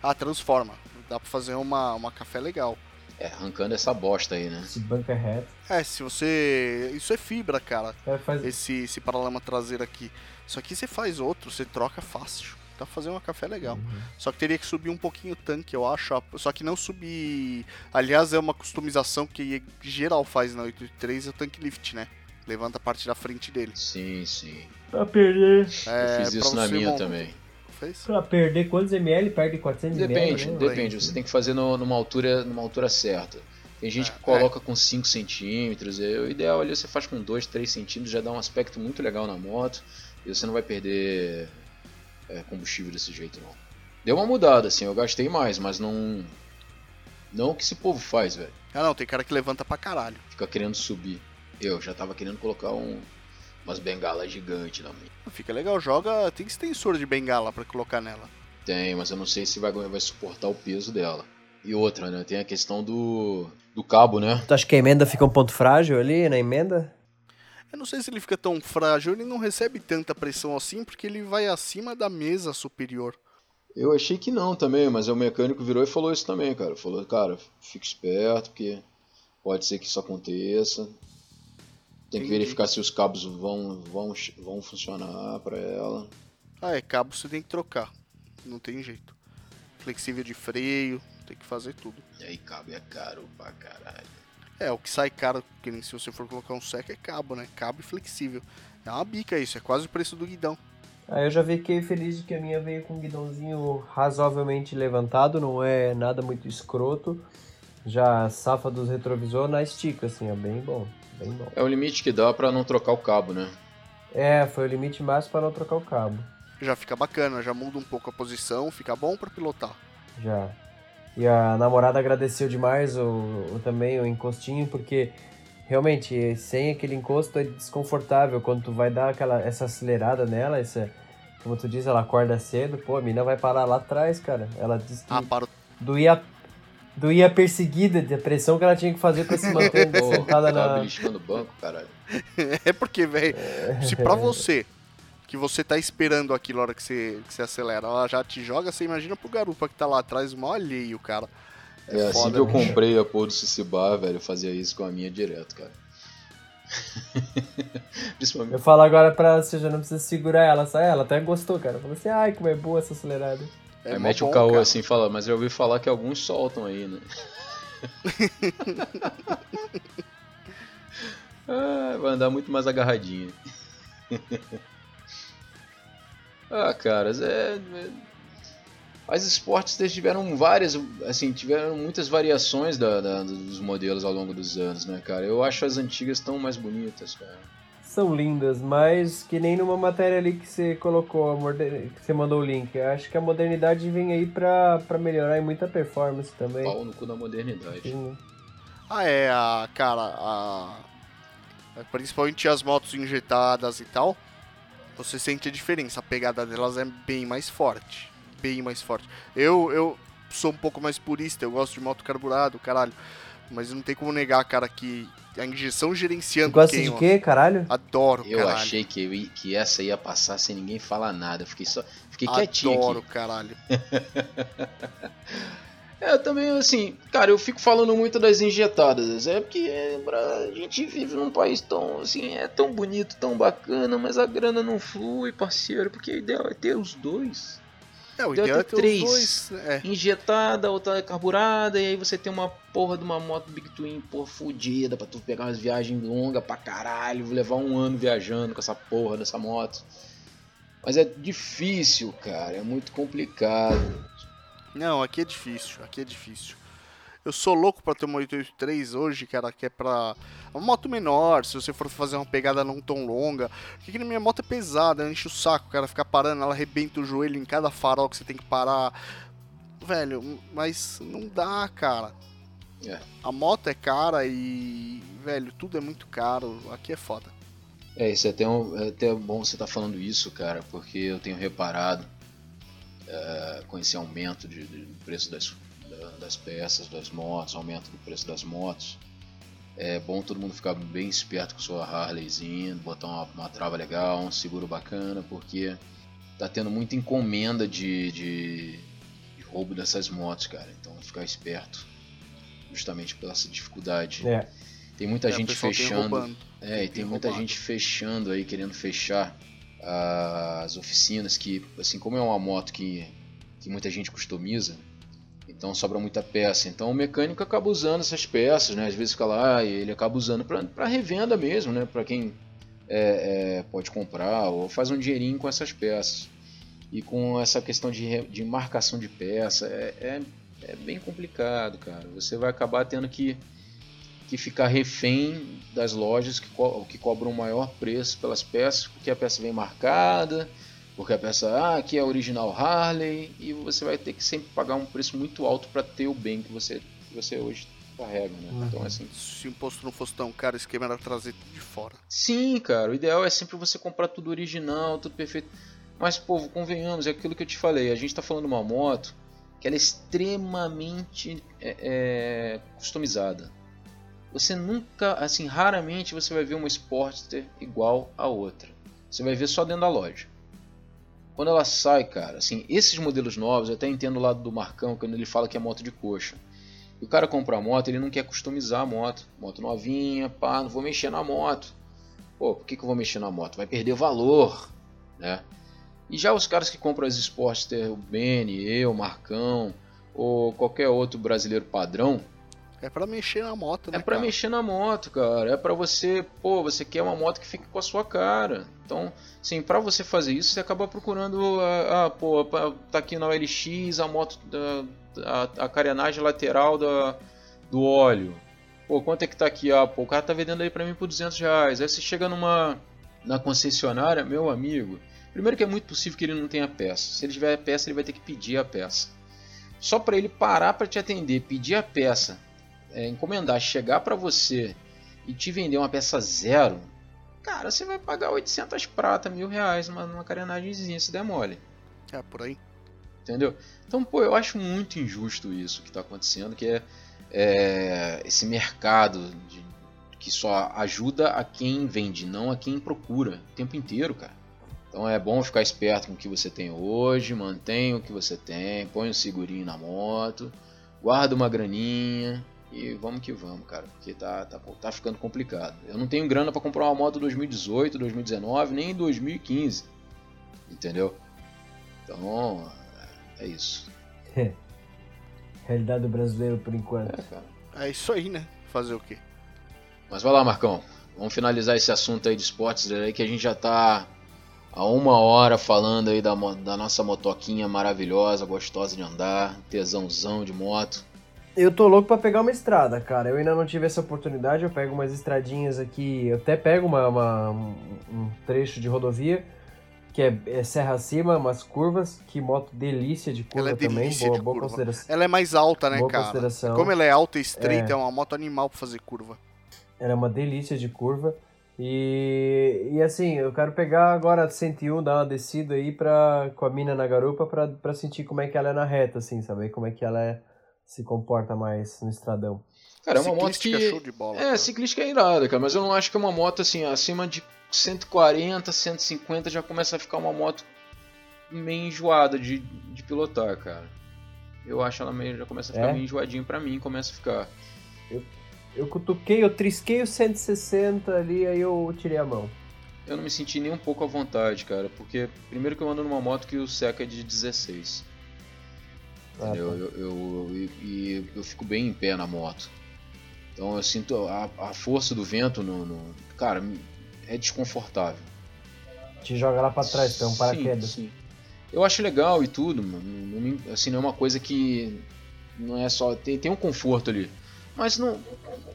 Ah, transforma. Dá pra fazer uma, uma café legal. É, arrancando essa bosta aí, né? Se banca reto. É, se você. Isso é fibra, cara. Cara faz. Esse, esse paralama traseiro aqui. Só que você faz outro, você troca fácil. Dá pra fazer uma café legal. Uhum. Só que teria que subir um pouquinho o tanque, eu acho. Só que não subir. Aliás, é uma customização que geral faz na 883 é o tanque lift, né? Levanta a parte da frente dele. Sim, sim. Pra perder. É, Eu fiz isso na minha também. Fez? Pra perder quantos ml? Perde 400 Depende, ml, né? depende. Você tem que fazer no- numa, altura, numa altura certa. Tem gente É, que coloca com 5 centímetros. é, O ideal ali você faz com 2, 3 centímetros, já dá um aspecto muito legal na moto. E você não vai perder é, combustível desse jeito, não. Deu uma mudada, assim, eu gastei mais, mas não. Não o que esse povo faz, velho. Ah, não, tem cara que levanta pra caralho. Fica querendo subir. Eu já tava querendo colocar um, umas bengalas gigantes na minha. Fica legal, joga. Tem extensor de bengala pra colocar nela. Tem, mas eu não sei se vai, vai suportar o peso dela. E outra, né? Tem a questão do, do cabo, né? Tu acha que a emenda fica um ponto frágil ali na emenda? Eu não sei se ele fica tão frágil, ele não recebe tanta pressão assim, porque ele vai acima da mesa superior. Eu achei que não também, mas o mecânico virou e falou isso também, cara. Falou, cara, fica esperto, porque pode ser que isso aconteça. Tem que verificar se os cabos vão, vão, vão funcionar pra ela. Ah, é, cabo você tem que trocar. Não tem jeito. Flexível de freio, tem que fazer tudo. E aí, cabo é caro pra caralho. É, o que sai caro, que nem se você for colocar um sec, é cabo, né? Cabo e flexível. É uma bica isso, é quase o preço do guidão. Aí eu já fiquei feliz de que a minha veio com um guidãozinho razoavelmente levantado, não é nada muito escroto. Já safa dos retrovisor na estica, assim, é bem bom, bem bom. É o limite que dá pra não trocar o cabo, né? É, foi o limite máximo para não trocar o cabo, Já fica bacana, já muda um pouco a posição, fica bom pra pilotar. já. E a namorada agradeceu demais o, o- também o encostinho, porque realmente sem aquele encosto é desconfortável quando tu vai dar aquela essa acelerada nela, essa, como tu diz, ela acorda cedo, pô, a mina vai parar lá atrás, cara. Ela disse que Ah, para o doía, doía perseguida da pressão que ela tinha que fazer pra se manter sentada na. beliscando o banco, caralho. É porque, velho, se pra você, que você tá esperando aquilo na hora que você, que você acelera, ela já te joga, você imagina pro garupa que tá lá atrás, mó alheio, cara. É, assim foda, que eu bicho. comprei a porra do Cicibar, velho, eu fazia isso com a minha direto, cara. Principalmente. Eu falo agora pra ela, você já não precisa segurar ela, só ela até gostou, cara. Falou assim, ai, como é boa essa acelerada. É Aí mete o caô cara. assim e fala, mas eu ouvi falar que alguns soltam aí, né? ah, vai andar muito mais agarradinho. ah, caras, é. é- As esportes tiveram várias, assim, tiveram muitas variações da- da- dos modelos ao longo dos anos, né, cara? Eu acho as antigas tão mais bonitas, cara. São lindas, mas que nem numa matéria ali que você colocou, a moder- que você mandou o link. Eu acho que a modernidade vem aí pra, pra melhorar em muita performance também. Pau no cu da modernidade. Sim. Ah, é, a, cara, a, a- principalmente as motos injetadas e tal, você sente a diferença, a pegada delas é bem mais forte, bem mais forte. Eu, eu sou um pouco mais purista, eu gosto de moto carburado, caralho, mas não tem como negar, cara, que a injeção Tu gerenciando gosta de queima. quê, caralho? Adoro, Eu caralho. achei que, eu que essa ia passar sem ninguém falar nada. Eu Fiquei só. Fiquei quietinho Adoro, caralho. É, também assim, cara, eu fico falando muito das injetadas. É porque é, pra- a gente vive num país tão, assim, é tão bonito, tão bacana, mas a grana não flui, parceiro. Porque o ideal é ter os dois. É, o ideal é três. dois. É. Injetada, outra carburada, e aí você tem uma porra de uma moto Big Twin, porra, fodida, pra tu pegar umas viagens longas pra caralho, levar um ano viajando com essa porra dessa moto. Mas é difícil, cara, é muito complicado. Não, aqui é difícil, aqui é difícil. Eu sou louco pra ter uma 883 hoje, cara, que é pra. Uma moto menor, se você for fazer uma pegada não tão longa. Porque que minha moto é pesada, enche o saco, cara, ficar parando, ela arrebenta o joelho em cada farol que você tem que parar. Velho, mas não dá, cara. É. A moto é cara e. Velho, tudo é muito caro. Aqui é foda. É, isso é até, um- é até bom você estar falando isso, cara, porque eu tenho reparado é, com esse aumento de, de- do preço das, da- das peças, das motos, aumento do preço das motos. É bom todo mundo ficar bem esperto com sua Harleyzinha, botar uma, uma trava legal, um seguro bacana, porque tá tendo muita encomenda de, de, de roubo dessas motos, cara. Então ficar esperto, justamente pela essa dificuldade. É. Tem muita É, gente fechando. É, e tem muita gente fechando aí, querendo fechar as oficinas, que assim como é uma moto que, que muita gente customiza, então sobra muita peça. Então o mecânico acaba usando essas peças, né? Às vezes fica lá e ele acaba usando para revenda mesmo, né? Para quem é, é, pode comprar ou faz um dinheirinho com essas peças. E com essa questão de, de marcação de peça, é, é, é bem complicado, cara. Você vai acabar tendo que que ficar refém das lojas que, co que cobram o maior preço pelas peças, porque a peça vem marcada, porque a peça, ah, aqui é original Harley, e você vai ter que sempre pagar um preço muito alto para ter o bem que você, que você hoje carrega, né? Uhum. Então, assim, Se o imposto não fosse tão caro, o esquema era trazer tudo de fora. Sim, cara, o ideal é sempre você comprar tudo original, tudo perfeito. Mas, povo, convenhamos, é aquilo que eu te falei. A gente tá falando de uma moto que ela é extremamente é, é, customizada. Você nunca, assim, raramente você vai ver uma Sportster igual a outra. Você vai ver só dentro da loja. Quando ela sai, cara, assim, esses modelos novos, eu até entendo o lado do Marcão quando ele fala que é moto de coxa. E o cara compra a moto, ele não quer customizar a moto. Moto novinha, pá, não vou mexer na moto. Pô, por que, que eu vou mexer na moto? Vai perder valor, né? E já os caras que compram as Sportster, o Benny, eu, Marcão, ou qualquer outro brasileiro padrão, É pra mexer na moto, né? é pra cara? mexer na moto, cara. É pra você, pô, você quer uma moto que fique com a sua cara. Então, sim, pra você fazer isso, você acaba procurando, ah, ah, pô, pa- tá aqui na OLX a moto, a, a carenagem lateral da, do óleo. Pô, quanto é que tá aqui? Ah, pô, o cara tá vendendo aí pra mim por 200 reais. Aí você chega numa na concessionária, meu amigo. Primeiro que é muito possível que ele não tenha peça. Se ele tiver a peça, ele vai ter que pedir a peça. Só pra ele parar pra te atender, pedir a peça é, encomendar, chegar pra você e te vender uma peça zero, cara, você vai pagar 800 prata, mil reais numa, numa carenagemzinha, se der mole. É, por aí. Entendeu? Então, pô, eu acho muito injusto isso que tá acontecendo, que é, é, esse mercado de- que só ajuda a quem vende, não a quem procura o tempo inteiro, cara. Então é bom ficar esperto com o que você tem hoje, mantenha o que você tem, põe um segurinho na moto, guarda uma graninha e vamos que vamos, cara, porque tá, tá, tá ficando complicado. Eu não tenho grana pra comprar uma moto 2018, 2019, nem 2015, entendeu? Então é isso. Realidade do brasileiro por enquanto. É, cara. É isso aí, né? Fazer o quê? Mas vai lá, Marcão. Vamos finalizar esse assunto aí de esportes aí que a gente já tá há uma hora falando aí da, da nossa motoquinha maravilhosa, gostosa de andar, tesãozão de moto. Eu tô louco pra pegar uma estrada, cara. Eu ainda não tive essa oportunidade. Eu pego umas estradinhas aqui. Eu até pego uma, uma- um trecho de rodovia, que é, é serra acima, umas curvas. Que moto delícia de curva Ela é também. delícia Boa, de boa curva. consideração. Ela é mais alta, né, boa cara? consideração. Como ela é alta e estreita, É. é, uma moto animal pra fazer curva. Era uma delícia de curva. E, e assim, eu quero pegar agora a 101, dar uma descida aí pra, com a mina na garupa pra, pra sentir como é que ela é na reta, assim, saber como é que ela é, se comporta mais no estradão. Cara, é uma moto Ciclística que. show de bola. É, cara. ciclística é irada, cara, mas eu não acho que é uma moto assim, acima de 140, 150 já começa a ficar uma moto meio enjoada de, de pilotar, cara. eu acho ela meio, já começa a ficar É? meio enjoadinho pra mim, começa a ficar. Eu cutuquei, eu trisquei o 160 ali, aí eu tirei a mão. Eu não me senti nem um pouco à vontade, cara, porque primeiro que eu ando numa moto que o seca é de 16. Ah, tá. Eu, eu, e- e eu fico bem em pé na moto. Então eu sinto a, a força do vento no, no- Cara, é desconfortável. Te joga lá pra trás, tem um paraquedas. Sim, sim. Eu acho legal e tudo, mano. Assim, não é uma coisa que. Não é só. Tem, tem um conforto ali. Mas não.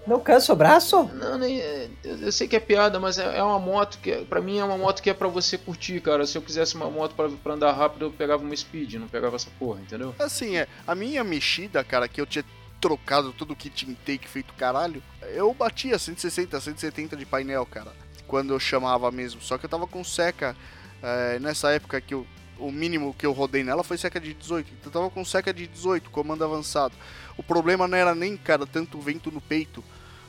Não cansa o braço? não nem, é- eu eu sei que é piada, mas é, é uma moto que. é- Pra mim é uma moto que é pra você curtir, cara. Se eu quisesse uma moto pra, pra andar rápido, eu pegava uma speed, não pegava essa porra, entendeu? Assim, é, a minha mexida, cara, que eu tinha trocado todo o kit intake feito caralho, eu batia 160, 170 de painel, cara, quando eu chamava mesmo. Só que eu tava com seca, é, nessa época que eu, o mínimo que eu rodei nela foi seca de 18. Então eu tava com seca de 18, comando avançado. O problema não era nem, cara, tanto vento no peito,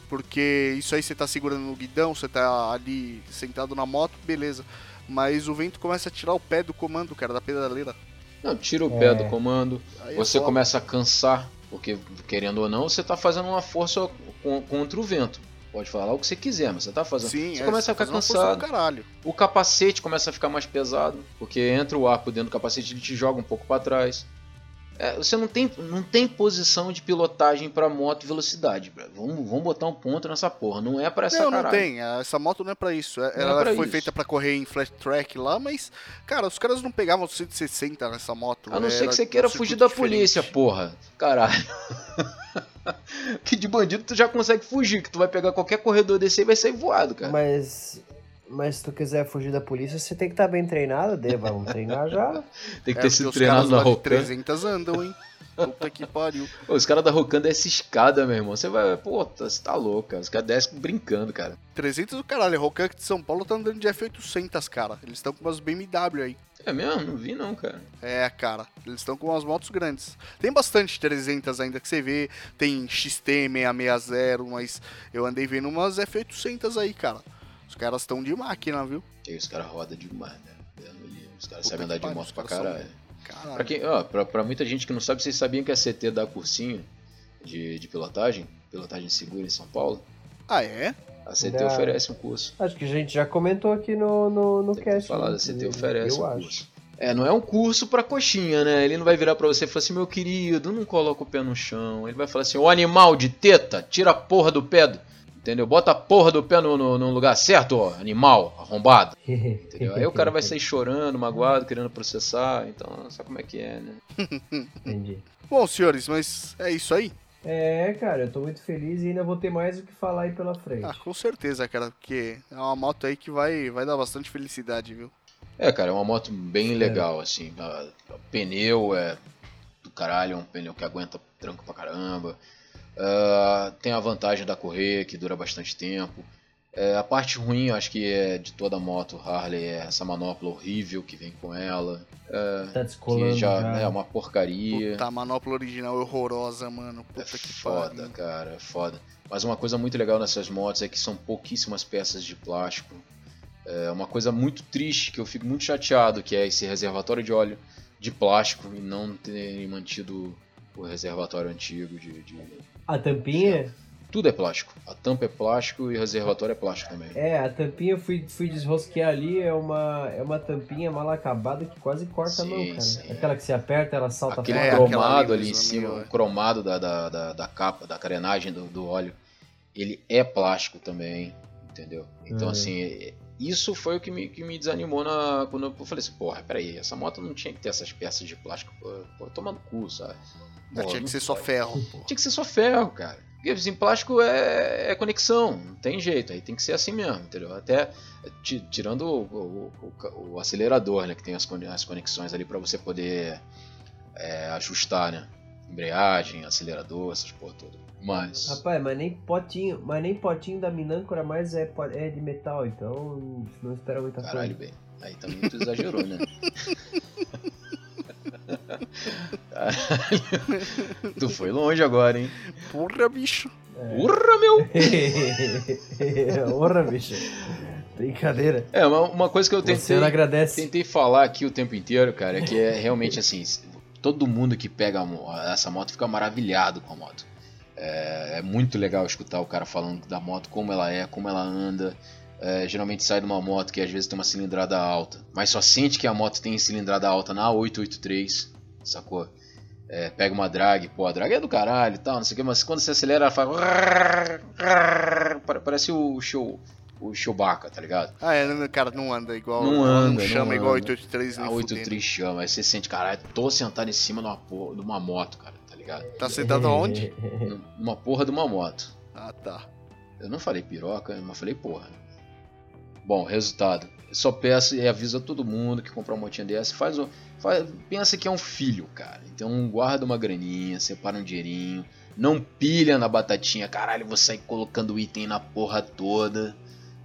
porque isso aí você tá segurando no guidão, você tá ali sentado na moto, beleza. Mas o vento começa a tirar o pé do comando, cara, da pedaleira. Não, tira o pé É. do comando, Aí é você começa a cansar, porque querendo ou não, você tá fazendo uma força con- contra o vento. Pode falar o que você quiser, mas você tá fazendo. Sim, você é, começa a ficar cansado. caralho. O capacete começa a ficar mais pesado, porque entra o ar por dentro do capacete ele te joga um pouco para trás. É, você não tem, não tem posição de pilotagem para moto e velocidade, bro. Vamos, vamos botar um ponto nessa porra. Não é para essa não, não caralho. tem. Essa moto não é pra isso. É- Não é Ela pra foi isso. feita pra correr em flat track lá, mas, cara, os caras não pegavam 160 nessa moto. A não ser era que você queira um fugir da polícia, diferente. porra. Caralho. que de bandido tu já consegue fugir, que tu vai pegar qualquer corredor desse aí e vai sair voado, cara. Mas, mas se tu quiser fugir da polícia, você tem que estar bem treinado, Dê, vamos treinar já. Tem que É, ter porque sido treinado na Rocan. 300 andam, hein? Puta que pariu. Pô, Os caras da Rocan descem escada, meu irmão. Você vai. Pô, tá- você tá louco, cara. Os caras descem brincando, cara. 300 do caralho. A Rocan aqui de São Paulo tá andando de F800, cara. Eles estão com umas BMW aí. É mesmo? Não vi não, cara. É, cara. Eles estão com umas motos grandes. Tem bastante 300 ainda que você vê. Tem XT660, mas eu andei vendo umas F800 aí, cara. Os caras estão de máquina, viu? E os caras rodam demais, né? Os caras sabem andar de moto pra são. Caralho. Pra, quem, ó, pra, pra muita gente que não sabe, vocês sabiam que a CT dá cursinho de, de pilotagem? Pilotagem segura em São Paulo? Ah, é? A CT Dá. oferece um curso. Acho que a gente já comentou aqui no, no, no Tem cast. falar, né? a CT oferece Eu um acho. curso. É, não é um curso pra coxinha, né? Ele não vai virar pra você e falar assim, meu querido, não coloca o pé no chão. Ele vai falar assim, ô animal de teta, tira a porra do pé do... Entendeu? Bota a porra do pé no, no, no lugar certo, ó, animal, arrombado. Entendeu? Aí o cara vai sair chorando, magoado, querendo processar. Então, sabe como é que é, né? Entendi. Bom, senhores, mas é isso aí? É, cara, eu tô muito feliz e ainda vou ter mais o que falar aí pela frente. Ah, com certeza, cara, porque é uma moto aí que vai, vai dar bastante felicidade, viu? É, cara, é uma moto bem legal, assim. A- O pneu é do caralho, é um pneu que aguenta tranco pra caramba. Ah, tem a vantagem da correia, que dura bastante tempo. É, a parte ruim, eu acho que é de toda moto Harley, é essa manopla horrível que vem com ela. É, Tá descolando que já, já. é uma porcaria. Puta, a manopla original é horrorosa, mano. Puta É que foda, pariu. cara, é foda. Mas uma coisa muito legal nessas motos é que são pouquíssimas peças de plástico. É uma coisa muito triste, que eu fico muito chateado, que é esse reservatório de óleo de plástico e não terem mantido o reservatório antigo de, de- A tampinha? Tudo é plástico. A tampa é plástico e o reservatório é plástico também. É, a tampinha eu fui, fui desrosquear ali, é uma, é uma tampinha mal acabada que quase corta a mão, Sim, cara. sim. Aquela que se aperta, ela salta Aquele É, fora. cromado ali ali em cima, o é. cromado da, da, da, da capa, da carenagem do, do óleo, ele é plástico também, entendeu? Então, Uhum. assim, é- isso foi o que me, que me desanimou na, quando eu falei assim, porra, peraí, essa moto não tinha que ter essas peças de plástico, pô, pô tomando cu, sabe? É, Pô, tinha que ser só ferro, pô. Tinha que ser só ferro, cara. Porque, assim, plástico é, é conexão, não tem jeito, aí tem que ser assim mesmo, entendeu? Até ti- tirando o, o- o- o acelerador, né, que tem as, as conexões ali pra você poder é, ajustar, né? Embreagem, acelerador, essas porra todas. Mas, Rapaz, mas nem potinho, mas nem potinho da Minâncora mais é, é de metal, então não espera muita caralho, coisa. bem, aí também tu exagerou, né? Tu foi longe agora, hein? Porra, bicho. Urra, meu! Porra, bicho. Brincadeira. É, uma, uma coisa que eu tentei... Tentei falar aqui o tempo inteiro, cara, que é realmente assim, todo mundo que pega a essa moto fica maravilhado com a moto. É, é muito legal escutar o cara falando da moto, como ela é, como ela anda. É, geralmente sai de uma moto que às vezes tem uma cilindrada alta, mas só sente que a moto tem cilindrada alta na 883, sacou? É, pega uma drag, pô, a drag é do caralho e tal, não sei o que, mas quando você acelera ela faz. Pare- Parece o show. O Chewbacca, tá ligado? Ah, é, cara, não anda igual. Não anda, Não não chama igual anda. 883 A nem 83 chama, aí você sente, caralho, tô sentado em cima de uma, porra, de uma moto, cara, tá ligado? Tá sentado aonde? Numa porra de uma moto. Ah, tá. Eu não falei piroca, mas falei porra. Bom, resultado. Só peço e aviso a todo mundo que comprar uma motinha dessa. Faz, o- faz, pensa que é um filho, cara. Então guarda uma graninha, separa um dinheirinho. Não pilha na batatinha, caralho, vou sair colocando item na porra toda.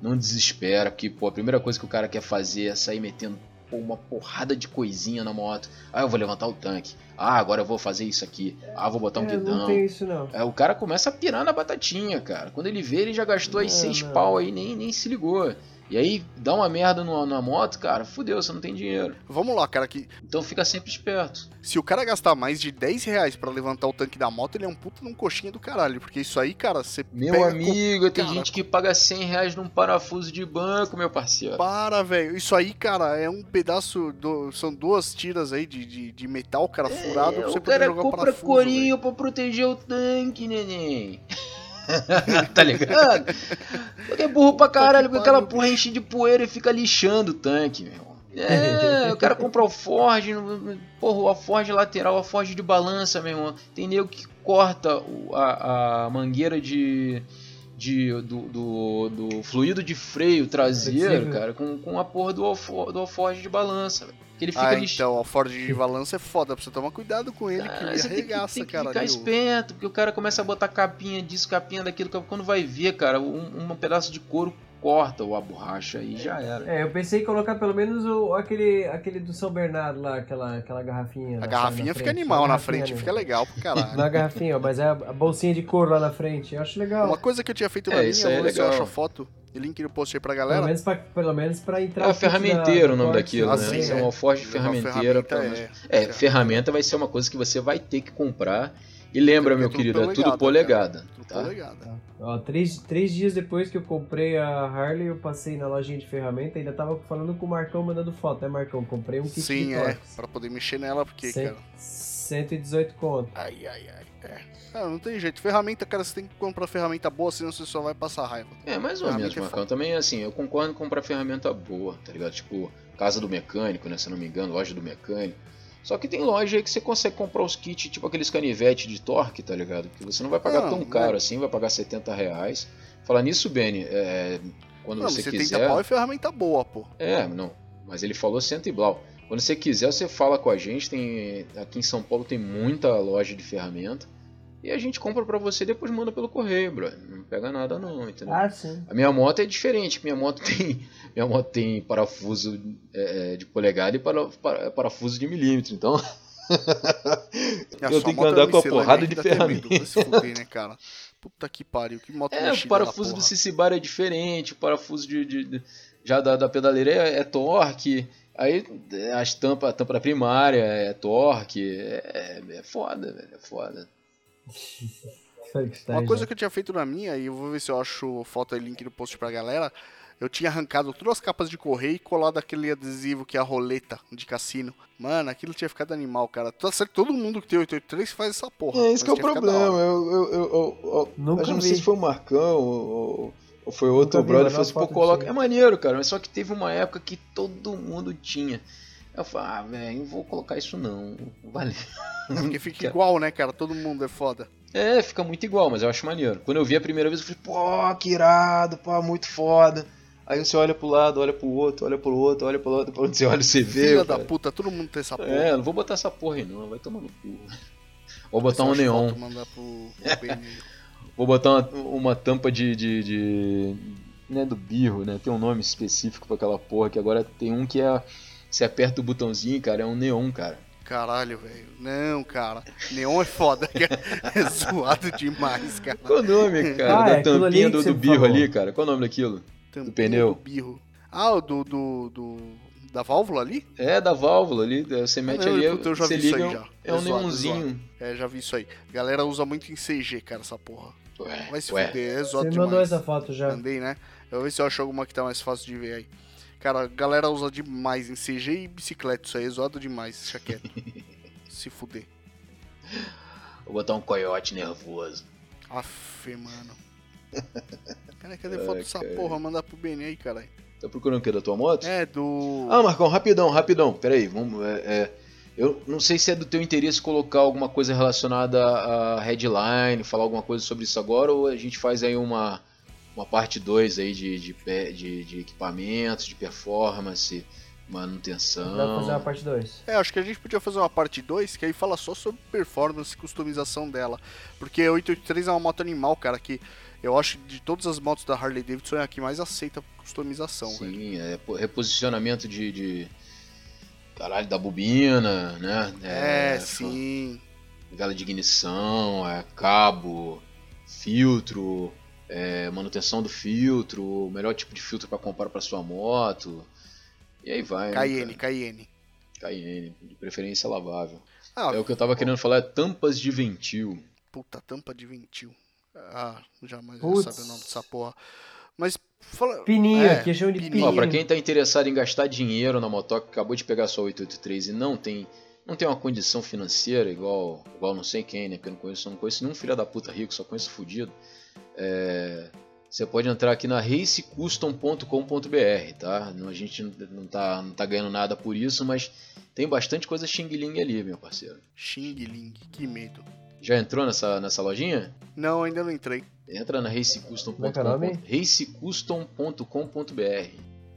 Não desespera, porque pô, a primeira coisa que o cara quer fazer é sair metendo pô, uma porrada de coisinha na moto. Ah, eu vou levantar o tanque. Ah, agora eu vou fazer isso aqui. Ah, vou botar um É, guidão. não tem isso não. É, o cara começa a pirar na batatinha, cara. Quando ele vê, ele já gastou aí Não, seis não. pau aí, nem, nem se ligou. E aí dá uma merda no- na moto, cara, fudeu, você não tem dinheiro. Vamos lá, cara, que Então fica sempre esperto. se o cara gastar mais de 10 reais pra levantar o tanque da moto, ele é um puta num coxinha do caralho. Porque isso aí, cara, você Meu pega amigo, tem cara, gente que paga 100 reais num parafuso de banco, meu parceiro. Para, velho. Isso aí, cara, é um pedaço. Do... São duas tiras aí de, de, de metal, cara, furado. pra É, você o poder cara jogar compra parafuso, corinho pra proteger o tanque, neném. tá ligado? Porque é burro pra caralho, porque aquela porra enche de poeira e fica lixando o tanque, meu irmão. É, o cara compra o Ford, porra, a Ford lateral, a Ford de balança, meu irmão. Tem nego que corta a, a mangueira de, de, do, do, do fluido de freio traseiro, cara, com, com a porra do, do Ford de balança, velho. Que ele fica Ah, então, o Ford de balança é foda, pra você tomar cuidado com ele, que Cara, ele você tem que, arregaça, tem que cara. ficar ali, o- esperto, porque o cara começa a botar capinha disso, capinha daquilo. Quando vai ver, cara, um, um pedaço de couro corta a borracha e já era. É, eu pensei em colocar pelo menos o, aquele, aquele do São Bernardo lá, aquela, aquela garrafinha. A na- garrafinha fica animal na frente, fica legal pro caralho. Na garrafinha, mas é a, bolsinha de couro lá na frente. Eu acho legal. Uma coisa que eu tinha feito É, na minha, isso aí é se eu legal. acho a foto e link no post aí pra Pelo galera. menos, pra, pelo menos pra entrar É ferramenteiro da o nome daquilo, assim, né? é. Isso é uma forte Uma ferramenteira. É, é, ferramenta vai ser uma coisa que você vai ter que comprar. E lembra, meu querido, é tudo polegada. Tudo Tá? polegada. Ó, três, três dias depois que eu comprei a Harley, eu passei na lojinha de ferramenta, ainda tava falando com o Marcão mandando foto, né, Marcão? Comprei um kit Sim, de é. Pra poder mexer nela, porque, Cem- cara. 118 conto. Ai, ai, ai. É. Ah, não tem jeito. Ferramenta, cara, você tem que comprar ferramenta boa, senão você só vai passar raiva. É, mais ou Ferramenta menos, é Marcão. foda. Também, assim, eu concordo com comprar ferramenta boa, tá ligado? Tipo, casa do mecânico, né? Se eu não me engano, loja do mecânico. Só que tem loja aí que você consegue comprar os kits, tipo aqueles canivetes de torque, tá ligado? Que você não vai pagar Não, tão caro assim, vai pagar 70 reais. Falar nisso, Benny, é, quando Não, você 70 quiser... pau é ferramenta boa, pô. É, não. Mas ele falou cento e blau. Quando você quiser, você fala com a gente. Tem aqui em São Paulo tem muita loja de ferramenta e a gente compra pra você e depois manda pelo correio, bro. Não pega nada não, entendeu? Ah, sim. A minha moto é diferente. Minha moto tem minha moto tem parafuso é, de polegada e para, para- parafuso de milímetro. Então Eu tenho que é andar com a miscelânea porrada de ferramenta. Vai se fuder, né, cara? Puta que pariu. Que moto é, o parafuso do. Cicibar é diferente. O parafuso de, de- de- já da, da pedaleira é, é torque. Aí é, as tampas, a tampa da primária é torque. É, é foda, velho. É foda. Uma coisa que eu tinha feito na minha, e eu vou ver se eu acho foto e link no post pra galera. Eu tinha arrancado todas as capas de correio e colado aquele adesivo que é a roleta de cassino. Mano, aquilo tinha ficado animal, cara. Tá certo, todo mundo que tem 883 faz essa porra. É, esse que é o problema. Eu, eu, eu, eu- Nunca eu não vi. sei se foi o Marcão ou, ou foi outro brother. Falou assim, pô, coloca. É maneiro, cara. Mas só que teve uma época que todo mundo tinha. Eu falei, ah, velho, não vou colocar isso não. Não Vale. Porque fica igual, né, cara? Todo mundo é foda. É, fica muito igual, mas eu acho maneiro. Quando eu vi a primeira vez, eu falei, pô, que irado, pô, muito foda. Aí você olha pro lado, olha pro outro, olha pro outro, olha pro outro, onde você olha, você vê. Filha da puta, todo mundo tem essa porra. É, não vou botar essa porra aí não, vai tomar no cu. Vou botar um neon. pro. Vou botar uma, uma tampa de, de, de- Não é do birro, né? Tem um nome específico pra aquela porra, que agora tem um que é. Você aperta o botãozinho, cara, é um neon, cara. Caralho, velho. Não, cara. Neon é foda. cara. É zoado demais, cara. Qual o nome, cara? Ah, da é tampinha do, você do birro falou. ali, cara. Qual o nome daquilo? Tampinha pneu? Do birro. Ah, o do, do, do, Da válvula ali? É, da válvula ali, você mete não, ali, puta, eu já você vi isso liga, aí já. é um É zoado, neonzinho. É, já vi isso aí. A galera usa muito em CG, cara, essa porra. Ué, Vai se ué. fuder, é Você zoado me demais. mandou essa foto já. Mandei, né? Eu vou ver se eu acho alguma que tá mais fácil de ver aí. Cara, a galera usa demais em CG e bicicleta, isso aí é zoado demais, deixa quieto. se fuder. Vou botar um coiote nervoso. Aff, mano. Cara, cadê foto dessa cara. porra? Mandar pro Benê aí, caralho. Tá procurando o que da tua moto? É, do. Ah, Marcão, rapidão, rapidão. Peraí, vamos. é, é, eu não sei se é do teu interesse colocar alguma coisa relacionada a headline, falar alguma coisa sobre isso agora, ou a gente faz aí uma, uma parte 2 aí de, de, pe- de, de equipamentos, de performance, manutenção. Dá pra fazer uma parte 2. É, acho que a gente podia fazer uma parte 2 que aí fala só sobre performance e customização dela. Porque a 883 é uma moto animal, cara, que eu acho que de todas as motos da Harley Davidson é a que mais aceita customização, velho. Sim, é pô, reposicionamento de, de. Caralho, da bobina, né? É, sim. vela de ignição, é, cabo, filtro, é, manutenção do filtro, o melhor tipo de filtro para comprar para sua moto. E aí vai. né, Cayenne, cara? Cayenne. Cayenne, de preferência lavável. Ah, é o que eu tava querendo falar, é tampas de ventil. puta, tampa de ventil. Ah, jamais Putz. vou saber o nome dessa porra. Mas, fala... Pininho, É, aqui chama de pininho. Ó, pra quem tá interessado em gastar dinheiro na motoca, que acabou de pegar sua 883 e não tem, não tem uma condição financeira igual, igual não sei quem, né? Porque eu não conheço, eu não conheço nenhum filho da puta rico, só conheço fudido. É, você pode entrar aqui na racecustom.com.br, tá? Não, a gente não- tá, não tá ganhando nada por isso, mas tem bastante coisa xing-ling ali, meu parceiro. Xing Ling, que medo. Já entrou nessa, nessa lojinha? Não, ainda não entrei. Entra na Como é é racecustom.com.br racecustom.com.br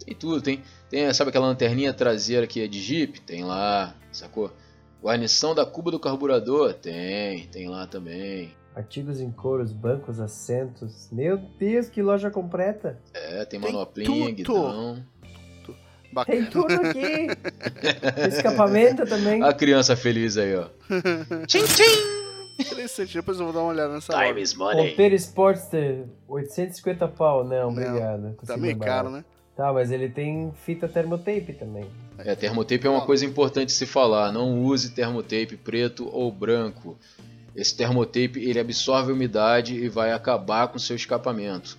Tem tudo, tem, tem, sabe aquela lanterninha traseira que é de Jeep? Tem lá, sacou? Guarnição da cuba do carburador? Tem, tem lá também. Artigos em couros, bancos, assentos. Meu Deus, que loja completa. É, tem Tem manoplinha, tudo. guidão. Bacana. Tem tudo aqui. Escapamento também. A criança feliz aí, ó. Interessante, depois eu vou dar uma olhada nessa loja. is money. Monteiro Sportster, 850 pau. Não, Não, obrigado. Tá Consigo meio caro, né? Tá, mas ele tem fita termotape também. É, termotape é uma coisa importante se falar. Não use termotape preto ou branco. Esse termotape ele absorve a umidade e vai acabar com o seu escapamento.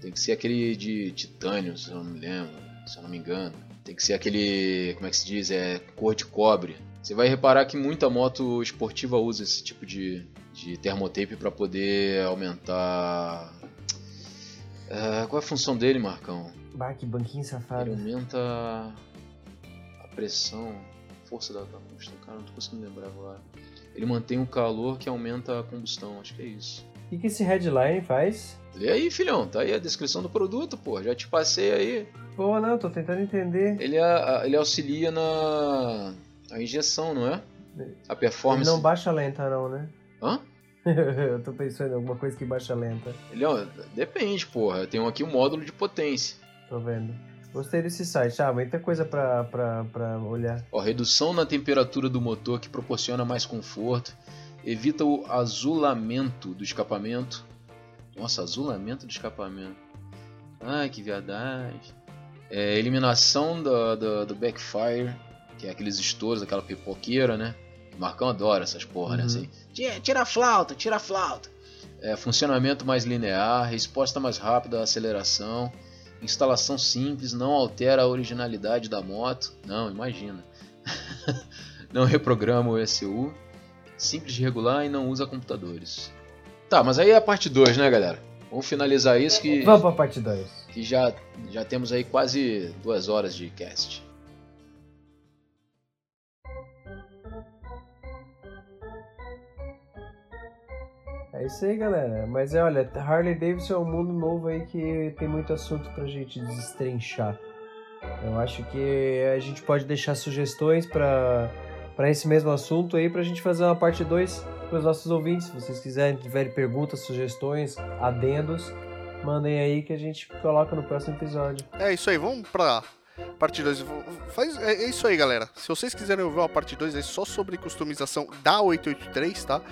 Tem que ser aquele de titânio, se eu não me lembro, se eu não me engano. Tem que ser aquele, como é que se diz, é cor de cobre. Você vai reparar que muita moto esportiva usa esse tipo de, de termotape para poder aumentar. É, qual é a função dele, Marcão? Bah, que banquinho Ele safado. aumenta a pressão, força da, da combustão. Cara, não tô conseguindo lembrar agora. Ele mantém o calor que aumenta a combustão, acho que é isso. O que, que esse headline faz? Lê aí, filhão, tá aí a descrição do produto, pô. Já te passei aí. Pô, não, tô tentando entender. Ele, a- ele auxilia na a injeção, não é? A Ele performance. não baixa lenta, não, né? Hã? Eu tô pensando em alguma coisa que baixa lenta. Ele, ó, depende, porra. Tem aqui o módulo de potência. Tô vendo. Gostei desse site. Ah, muita coisa pra, pra, pra olhar. Ó, redução na temperatura do motor que proporciona mais conforto, evita o azulamento do escapamento. Nossa, azulamento do escapamento. Ai, que viadagem. É, eliminação do, do, do backfire, que é aqueles estouros, aquela pipoqueira, né? O Marcão adora essas porra, né? Uhum. Assim, tira, tira a flauta, tira a flauta. É, funcionamento mais linear, resposta mais rápida à aceleração, instalação simples, não altera a originalidade da moto. Não, imagina. não reprograma o ECU, simples de regular e não usa computadores. Tá, mas aí é a parte 2, né, galera? Vamos finalizar isso que, Vamos pra parte 2. que já, já temos aí quase duas horas de cast. É isso aí, galera. Mas é, olha, Harley Davidson é um mundo novo aí que tem muito assunto pra gente destrinchar. Eu acho que a gente pode deixar sugestões pra para esse mesmo assunto aí pra gente fazer uma parte 2 pros nossos ouvintes. Se vocês quiserem, tiverem perguntas, sugestões, adendos, mandem aí que a gente coloca no próximo episódio. É isso aí, vamos pra Parte 2. Faz, é, é isso aí, galera. Se vocês quiserem ouvir uma parte 2, é só sobre customização da 883, tá?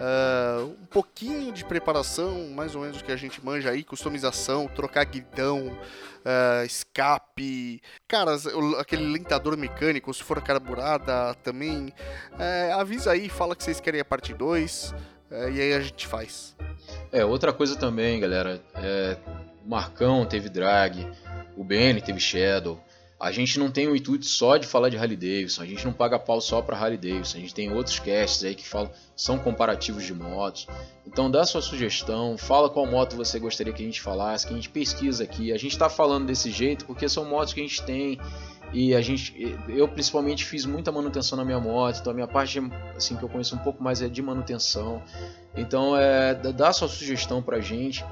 Ah, um pouquinho de preparação, mais ou menos o que a gente manja aí, customização, trocar guidão, ah, escape, cara, aquele lentador mecânico, se for carburada também. É, avisa aí, fala que vocês querem a parte 2, é, e aí a gente faz. É, outra coisa também, galera. É, o Marcão teve drag, o Benny teve Shadow. A gente não tem o intuito só de falar de Harley Davidson, a gente não paga pau só pra Harley Davidson, a gente tem outros casts aí que falam, são comparativos de motos. Então dá sua sugestão, fala qual moto você gostaria que a gente falasse, que a gente pesquisa aqui. A gente tá falando desse jeito porque são motos que a gente tem e a gente, eu principalmente fiz muita manutenção na minha moto, então a minha parte assim que eu conheço um pouco mais é de manutenção. Então é, dá sua sugestão pra gente,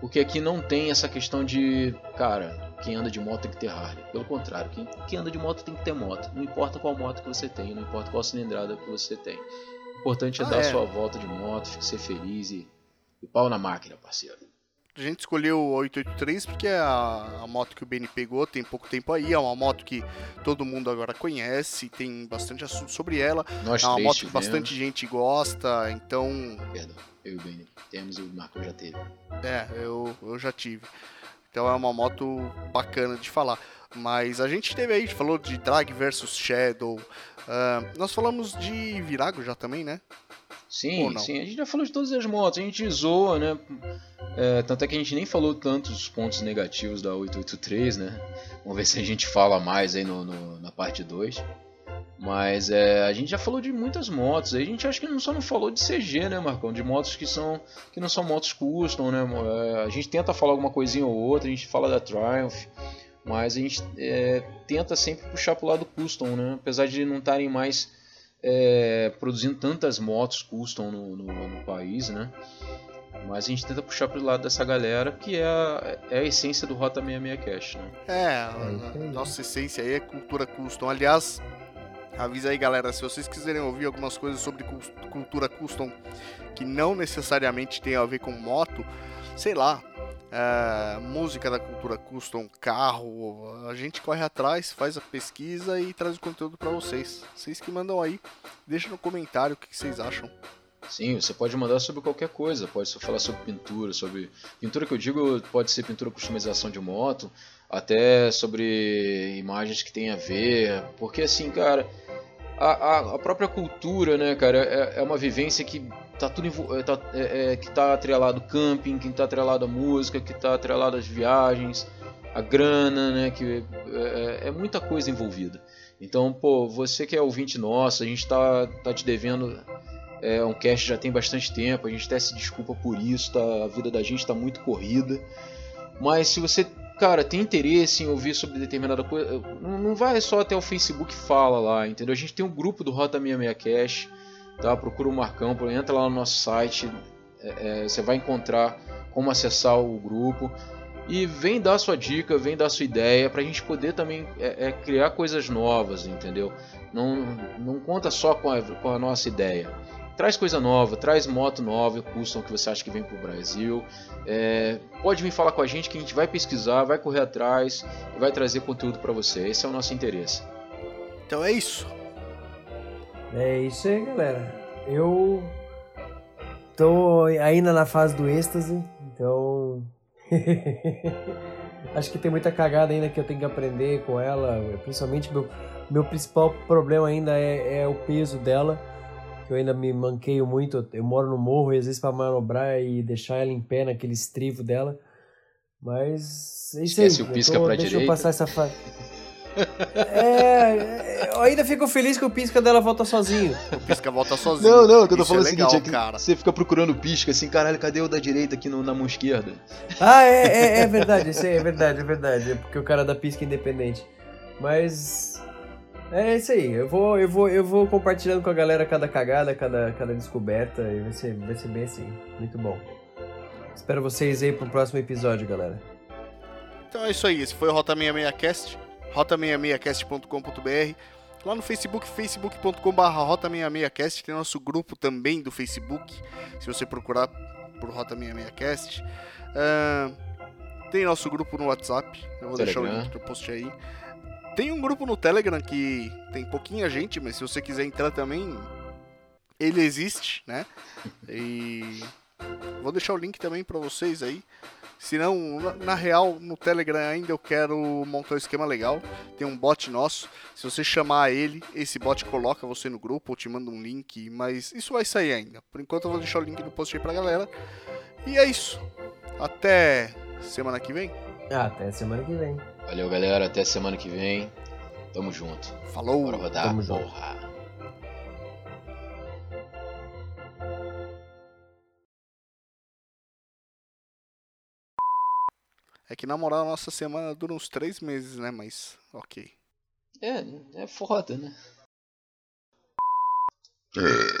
porque aqui não tem essa questão de, cara, quem anda de moto tem que ter Harley. Pelo contrário, quem, quem anda de moto tem que ter moto. Não importa qual moto que você tem, não importa qual cilindrada que você tem. O importante é Ah, dar é. sua volta de moto, ser feliz e, e pau na máquina, parceiro. A gente escolheu o 883 porque é a, a moto que o Benny pegou tem pouco tempo aí, é uma moto que todo mundo agora conhece, tem bastante assunto sobre ela, Nós é uma moto que tivemos, bastante gente gosta, então, Perdão, eu e o Benny temos e o Marcão já teve. é, eu, eu já tive. Então é uma moto bacana de falar. Mas a gente teve aí, a gente falou de Drag versus Shadow, ah, nós falamos de Virago já também, né? Sim, sim, a gente já falou de todas as motos, a gente zoa, né? É, tanto é que a gente nem falou tantos pontos negativos da 883, né? Vamos ver se a gente fala mais aí no, no- na parte 2. Mas é, a gente já falou de muitas motos, a gente acho que só não falou de CG, né, Marcão? De motos que são que não são motos custom, né? É, a gente tenta falar alguma coisinha ou outra, a gente fala da Triumph, mas a gente é, tenta sempre puxar pro lado custom, né? Apesar de não estarem mais é, produzindo tantas motos custom no, no, no país, né? Mas a gente tenta puxar pro lado dessa galera que é a, é a essência do Rota 66 Cash, né? É, a- aí. nossa essência aí é cultura custom. Aliás, avisa aí galera, se vocês quiserem ouvir algumas coisas sobre cultura custom que não necessariamente tem a ver com moto, sei lá, é, música da cultura custom, carro, a gente corre atrás, faz a pesquisa e traz o conteúdo pra vocês. Vocês que mandam aí, deixa no comentário o que vocês acham. Sim, você pode mandar sobre qualquer coisa, pode falar sobre pintura, sobre. Pintura que eu digo pode ser pintura customização de moto, até sobre imagens que tem a ver. Porque assim, cara, a, a, própria cultura, né, cara, é, é uma vivência que tá tudo é, tá, é, é, que tá atrelado camping, que tá atrelado à música, que tá atrelado às viagens, a grana, né, que é, é- é muita coisa envolvida. Então, pô, você que é ouvinte nosso, a gente tá, tá te devendo é um cast já tem bastante tempo, a gente até se desculpa por isso, tá? a vida da gente está muito corrida. Mas se você, cara, tem interesse em ouvir sobre determinada coisa, não, não vai só até o Facebook fala lá, entendeu? A gente tem um grupo do Rota 66 Cash, tá? Procura o Marcão, entra lá no nosso site, é, é, você vai encontrar como acessar o grupo. E vem dar sua dica, vem dar sua ideia, pra gente poder também é, é, criar coisas novas, entendeu? Não, não conta só com a, com a nossa ideia traz coisa nova, traz moto nova, custom que você acha que vem pro Brasil. É, pode vir falar com a gente que a gente vai pesquisar, vai correr atrás e vai trazer conteúdo para você. Esse é o nosso interesse. Então é isso. É isso aí, galera. Eu tô ainda na fase do êxtase, então. Acho que tem muita cagada ainda que eu tenho que aprender com ela. Principalmente meu, meu principal problema ainda é, é o peso dela. Que eu ainda me manqueio muito. Eu moro no morro e às vezes pra manobrar e deixar ela em pé naquele estrivo dela. Mas é isso Esquece aí. o pisca pra deixa direita. eu passar essa fase. É, eu ainda fico feliz que o pisca dela volta sozinho. O Pisca volta sozinho. Não, não, o que eu tô Isso falando é é o legal, seguinte, é que cara. você fica procurando pisca assim, caralho, cadê o da direita aqui no- na mão esquerda? Ah, é, é, é verdade, isso é verdade, é verdade. É porque o cara da pisca é independente. Mas. É isso aí. Eu vou, eu vou, eu vou compartilhando com a galera cada cagada, cada, cada descoberta. E vai ser, vai ser bem assim. Muito bom. Espero vocês aí pro próximo episódio, galera. Então é isso aí, esse foi o Rota 66cast, rota66cast.com.br. Lá no Facebook, facebook.com.br rota66cast, tem nosso grupo também do Facebook, se você procurar por Rota 66cast. Ahn, tem nosso grupo no WhatsApp, eu vou deixar o Telegram. link do post aí. Tem um grupo no Telegram que tem pouquinha gente, mas se você quiser entrar também, ele existe, né? E vou deixar o link também pra vocês aí. Se não, na- real, no Telegram ainda eu quero montar um esquema legal. Tem um bot nosso. Se você chamar ele, esse bot coloca você no grupo ou te manda um link. Mas isso vai sair ainda. Por enquanto eu vou deixar o link no post aí pra galera. E é isso. Até semana que vem. Até semana que vem. Valeu, galera. Até semana que vem. Tamo junto. Falou! Bora rodar. Tamo junto. Porra. É que na moral a nossa semana dura uns três meses, né? Mas ok. É, é foda, né? É.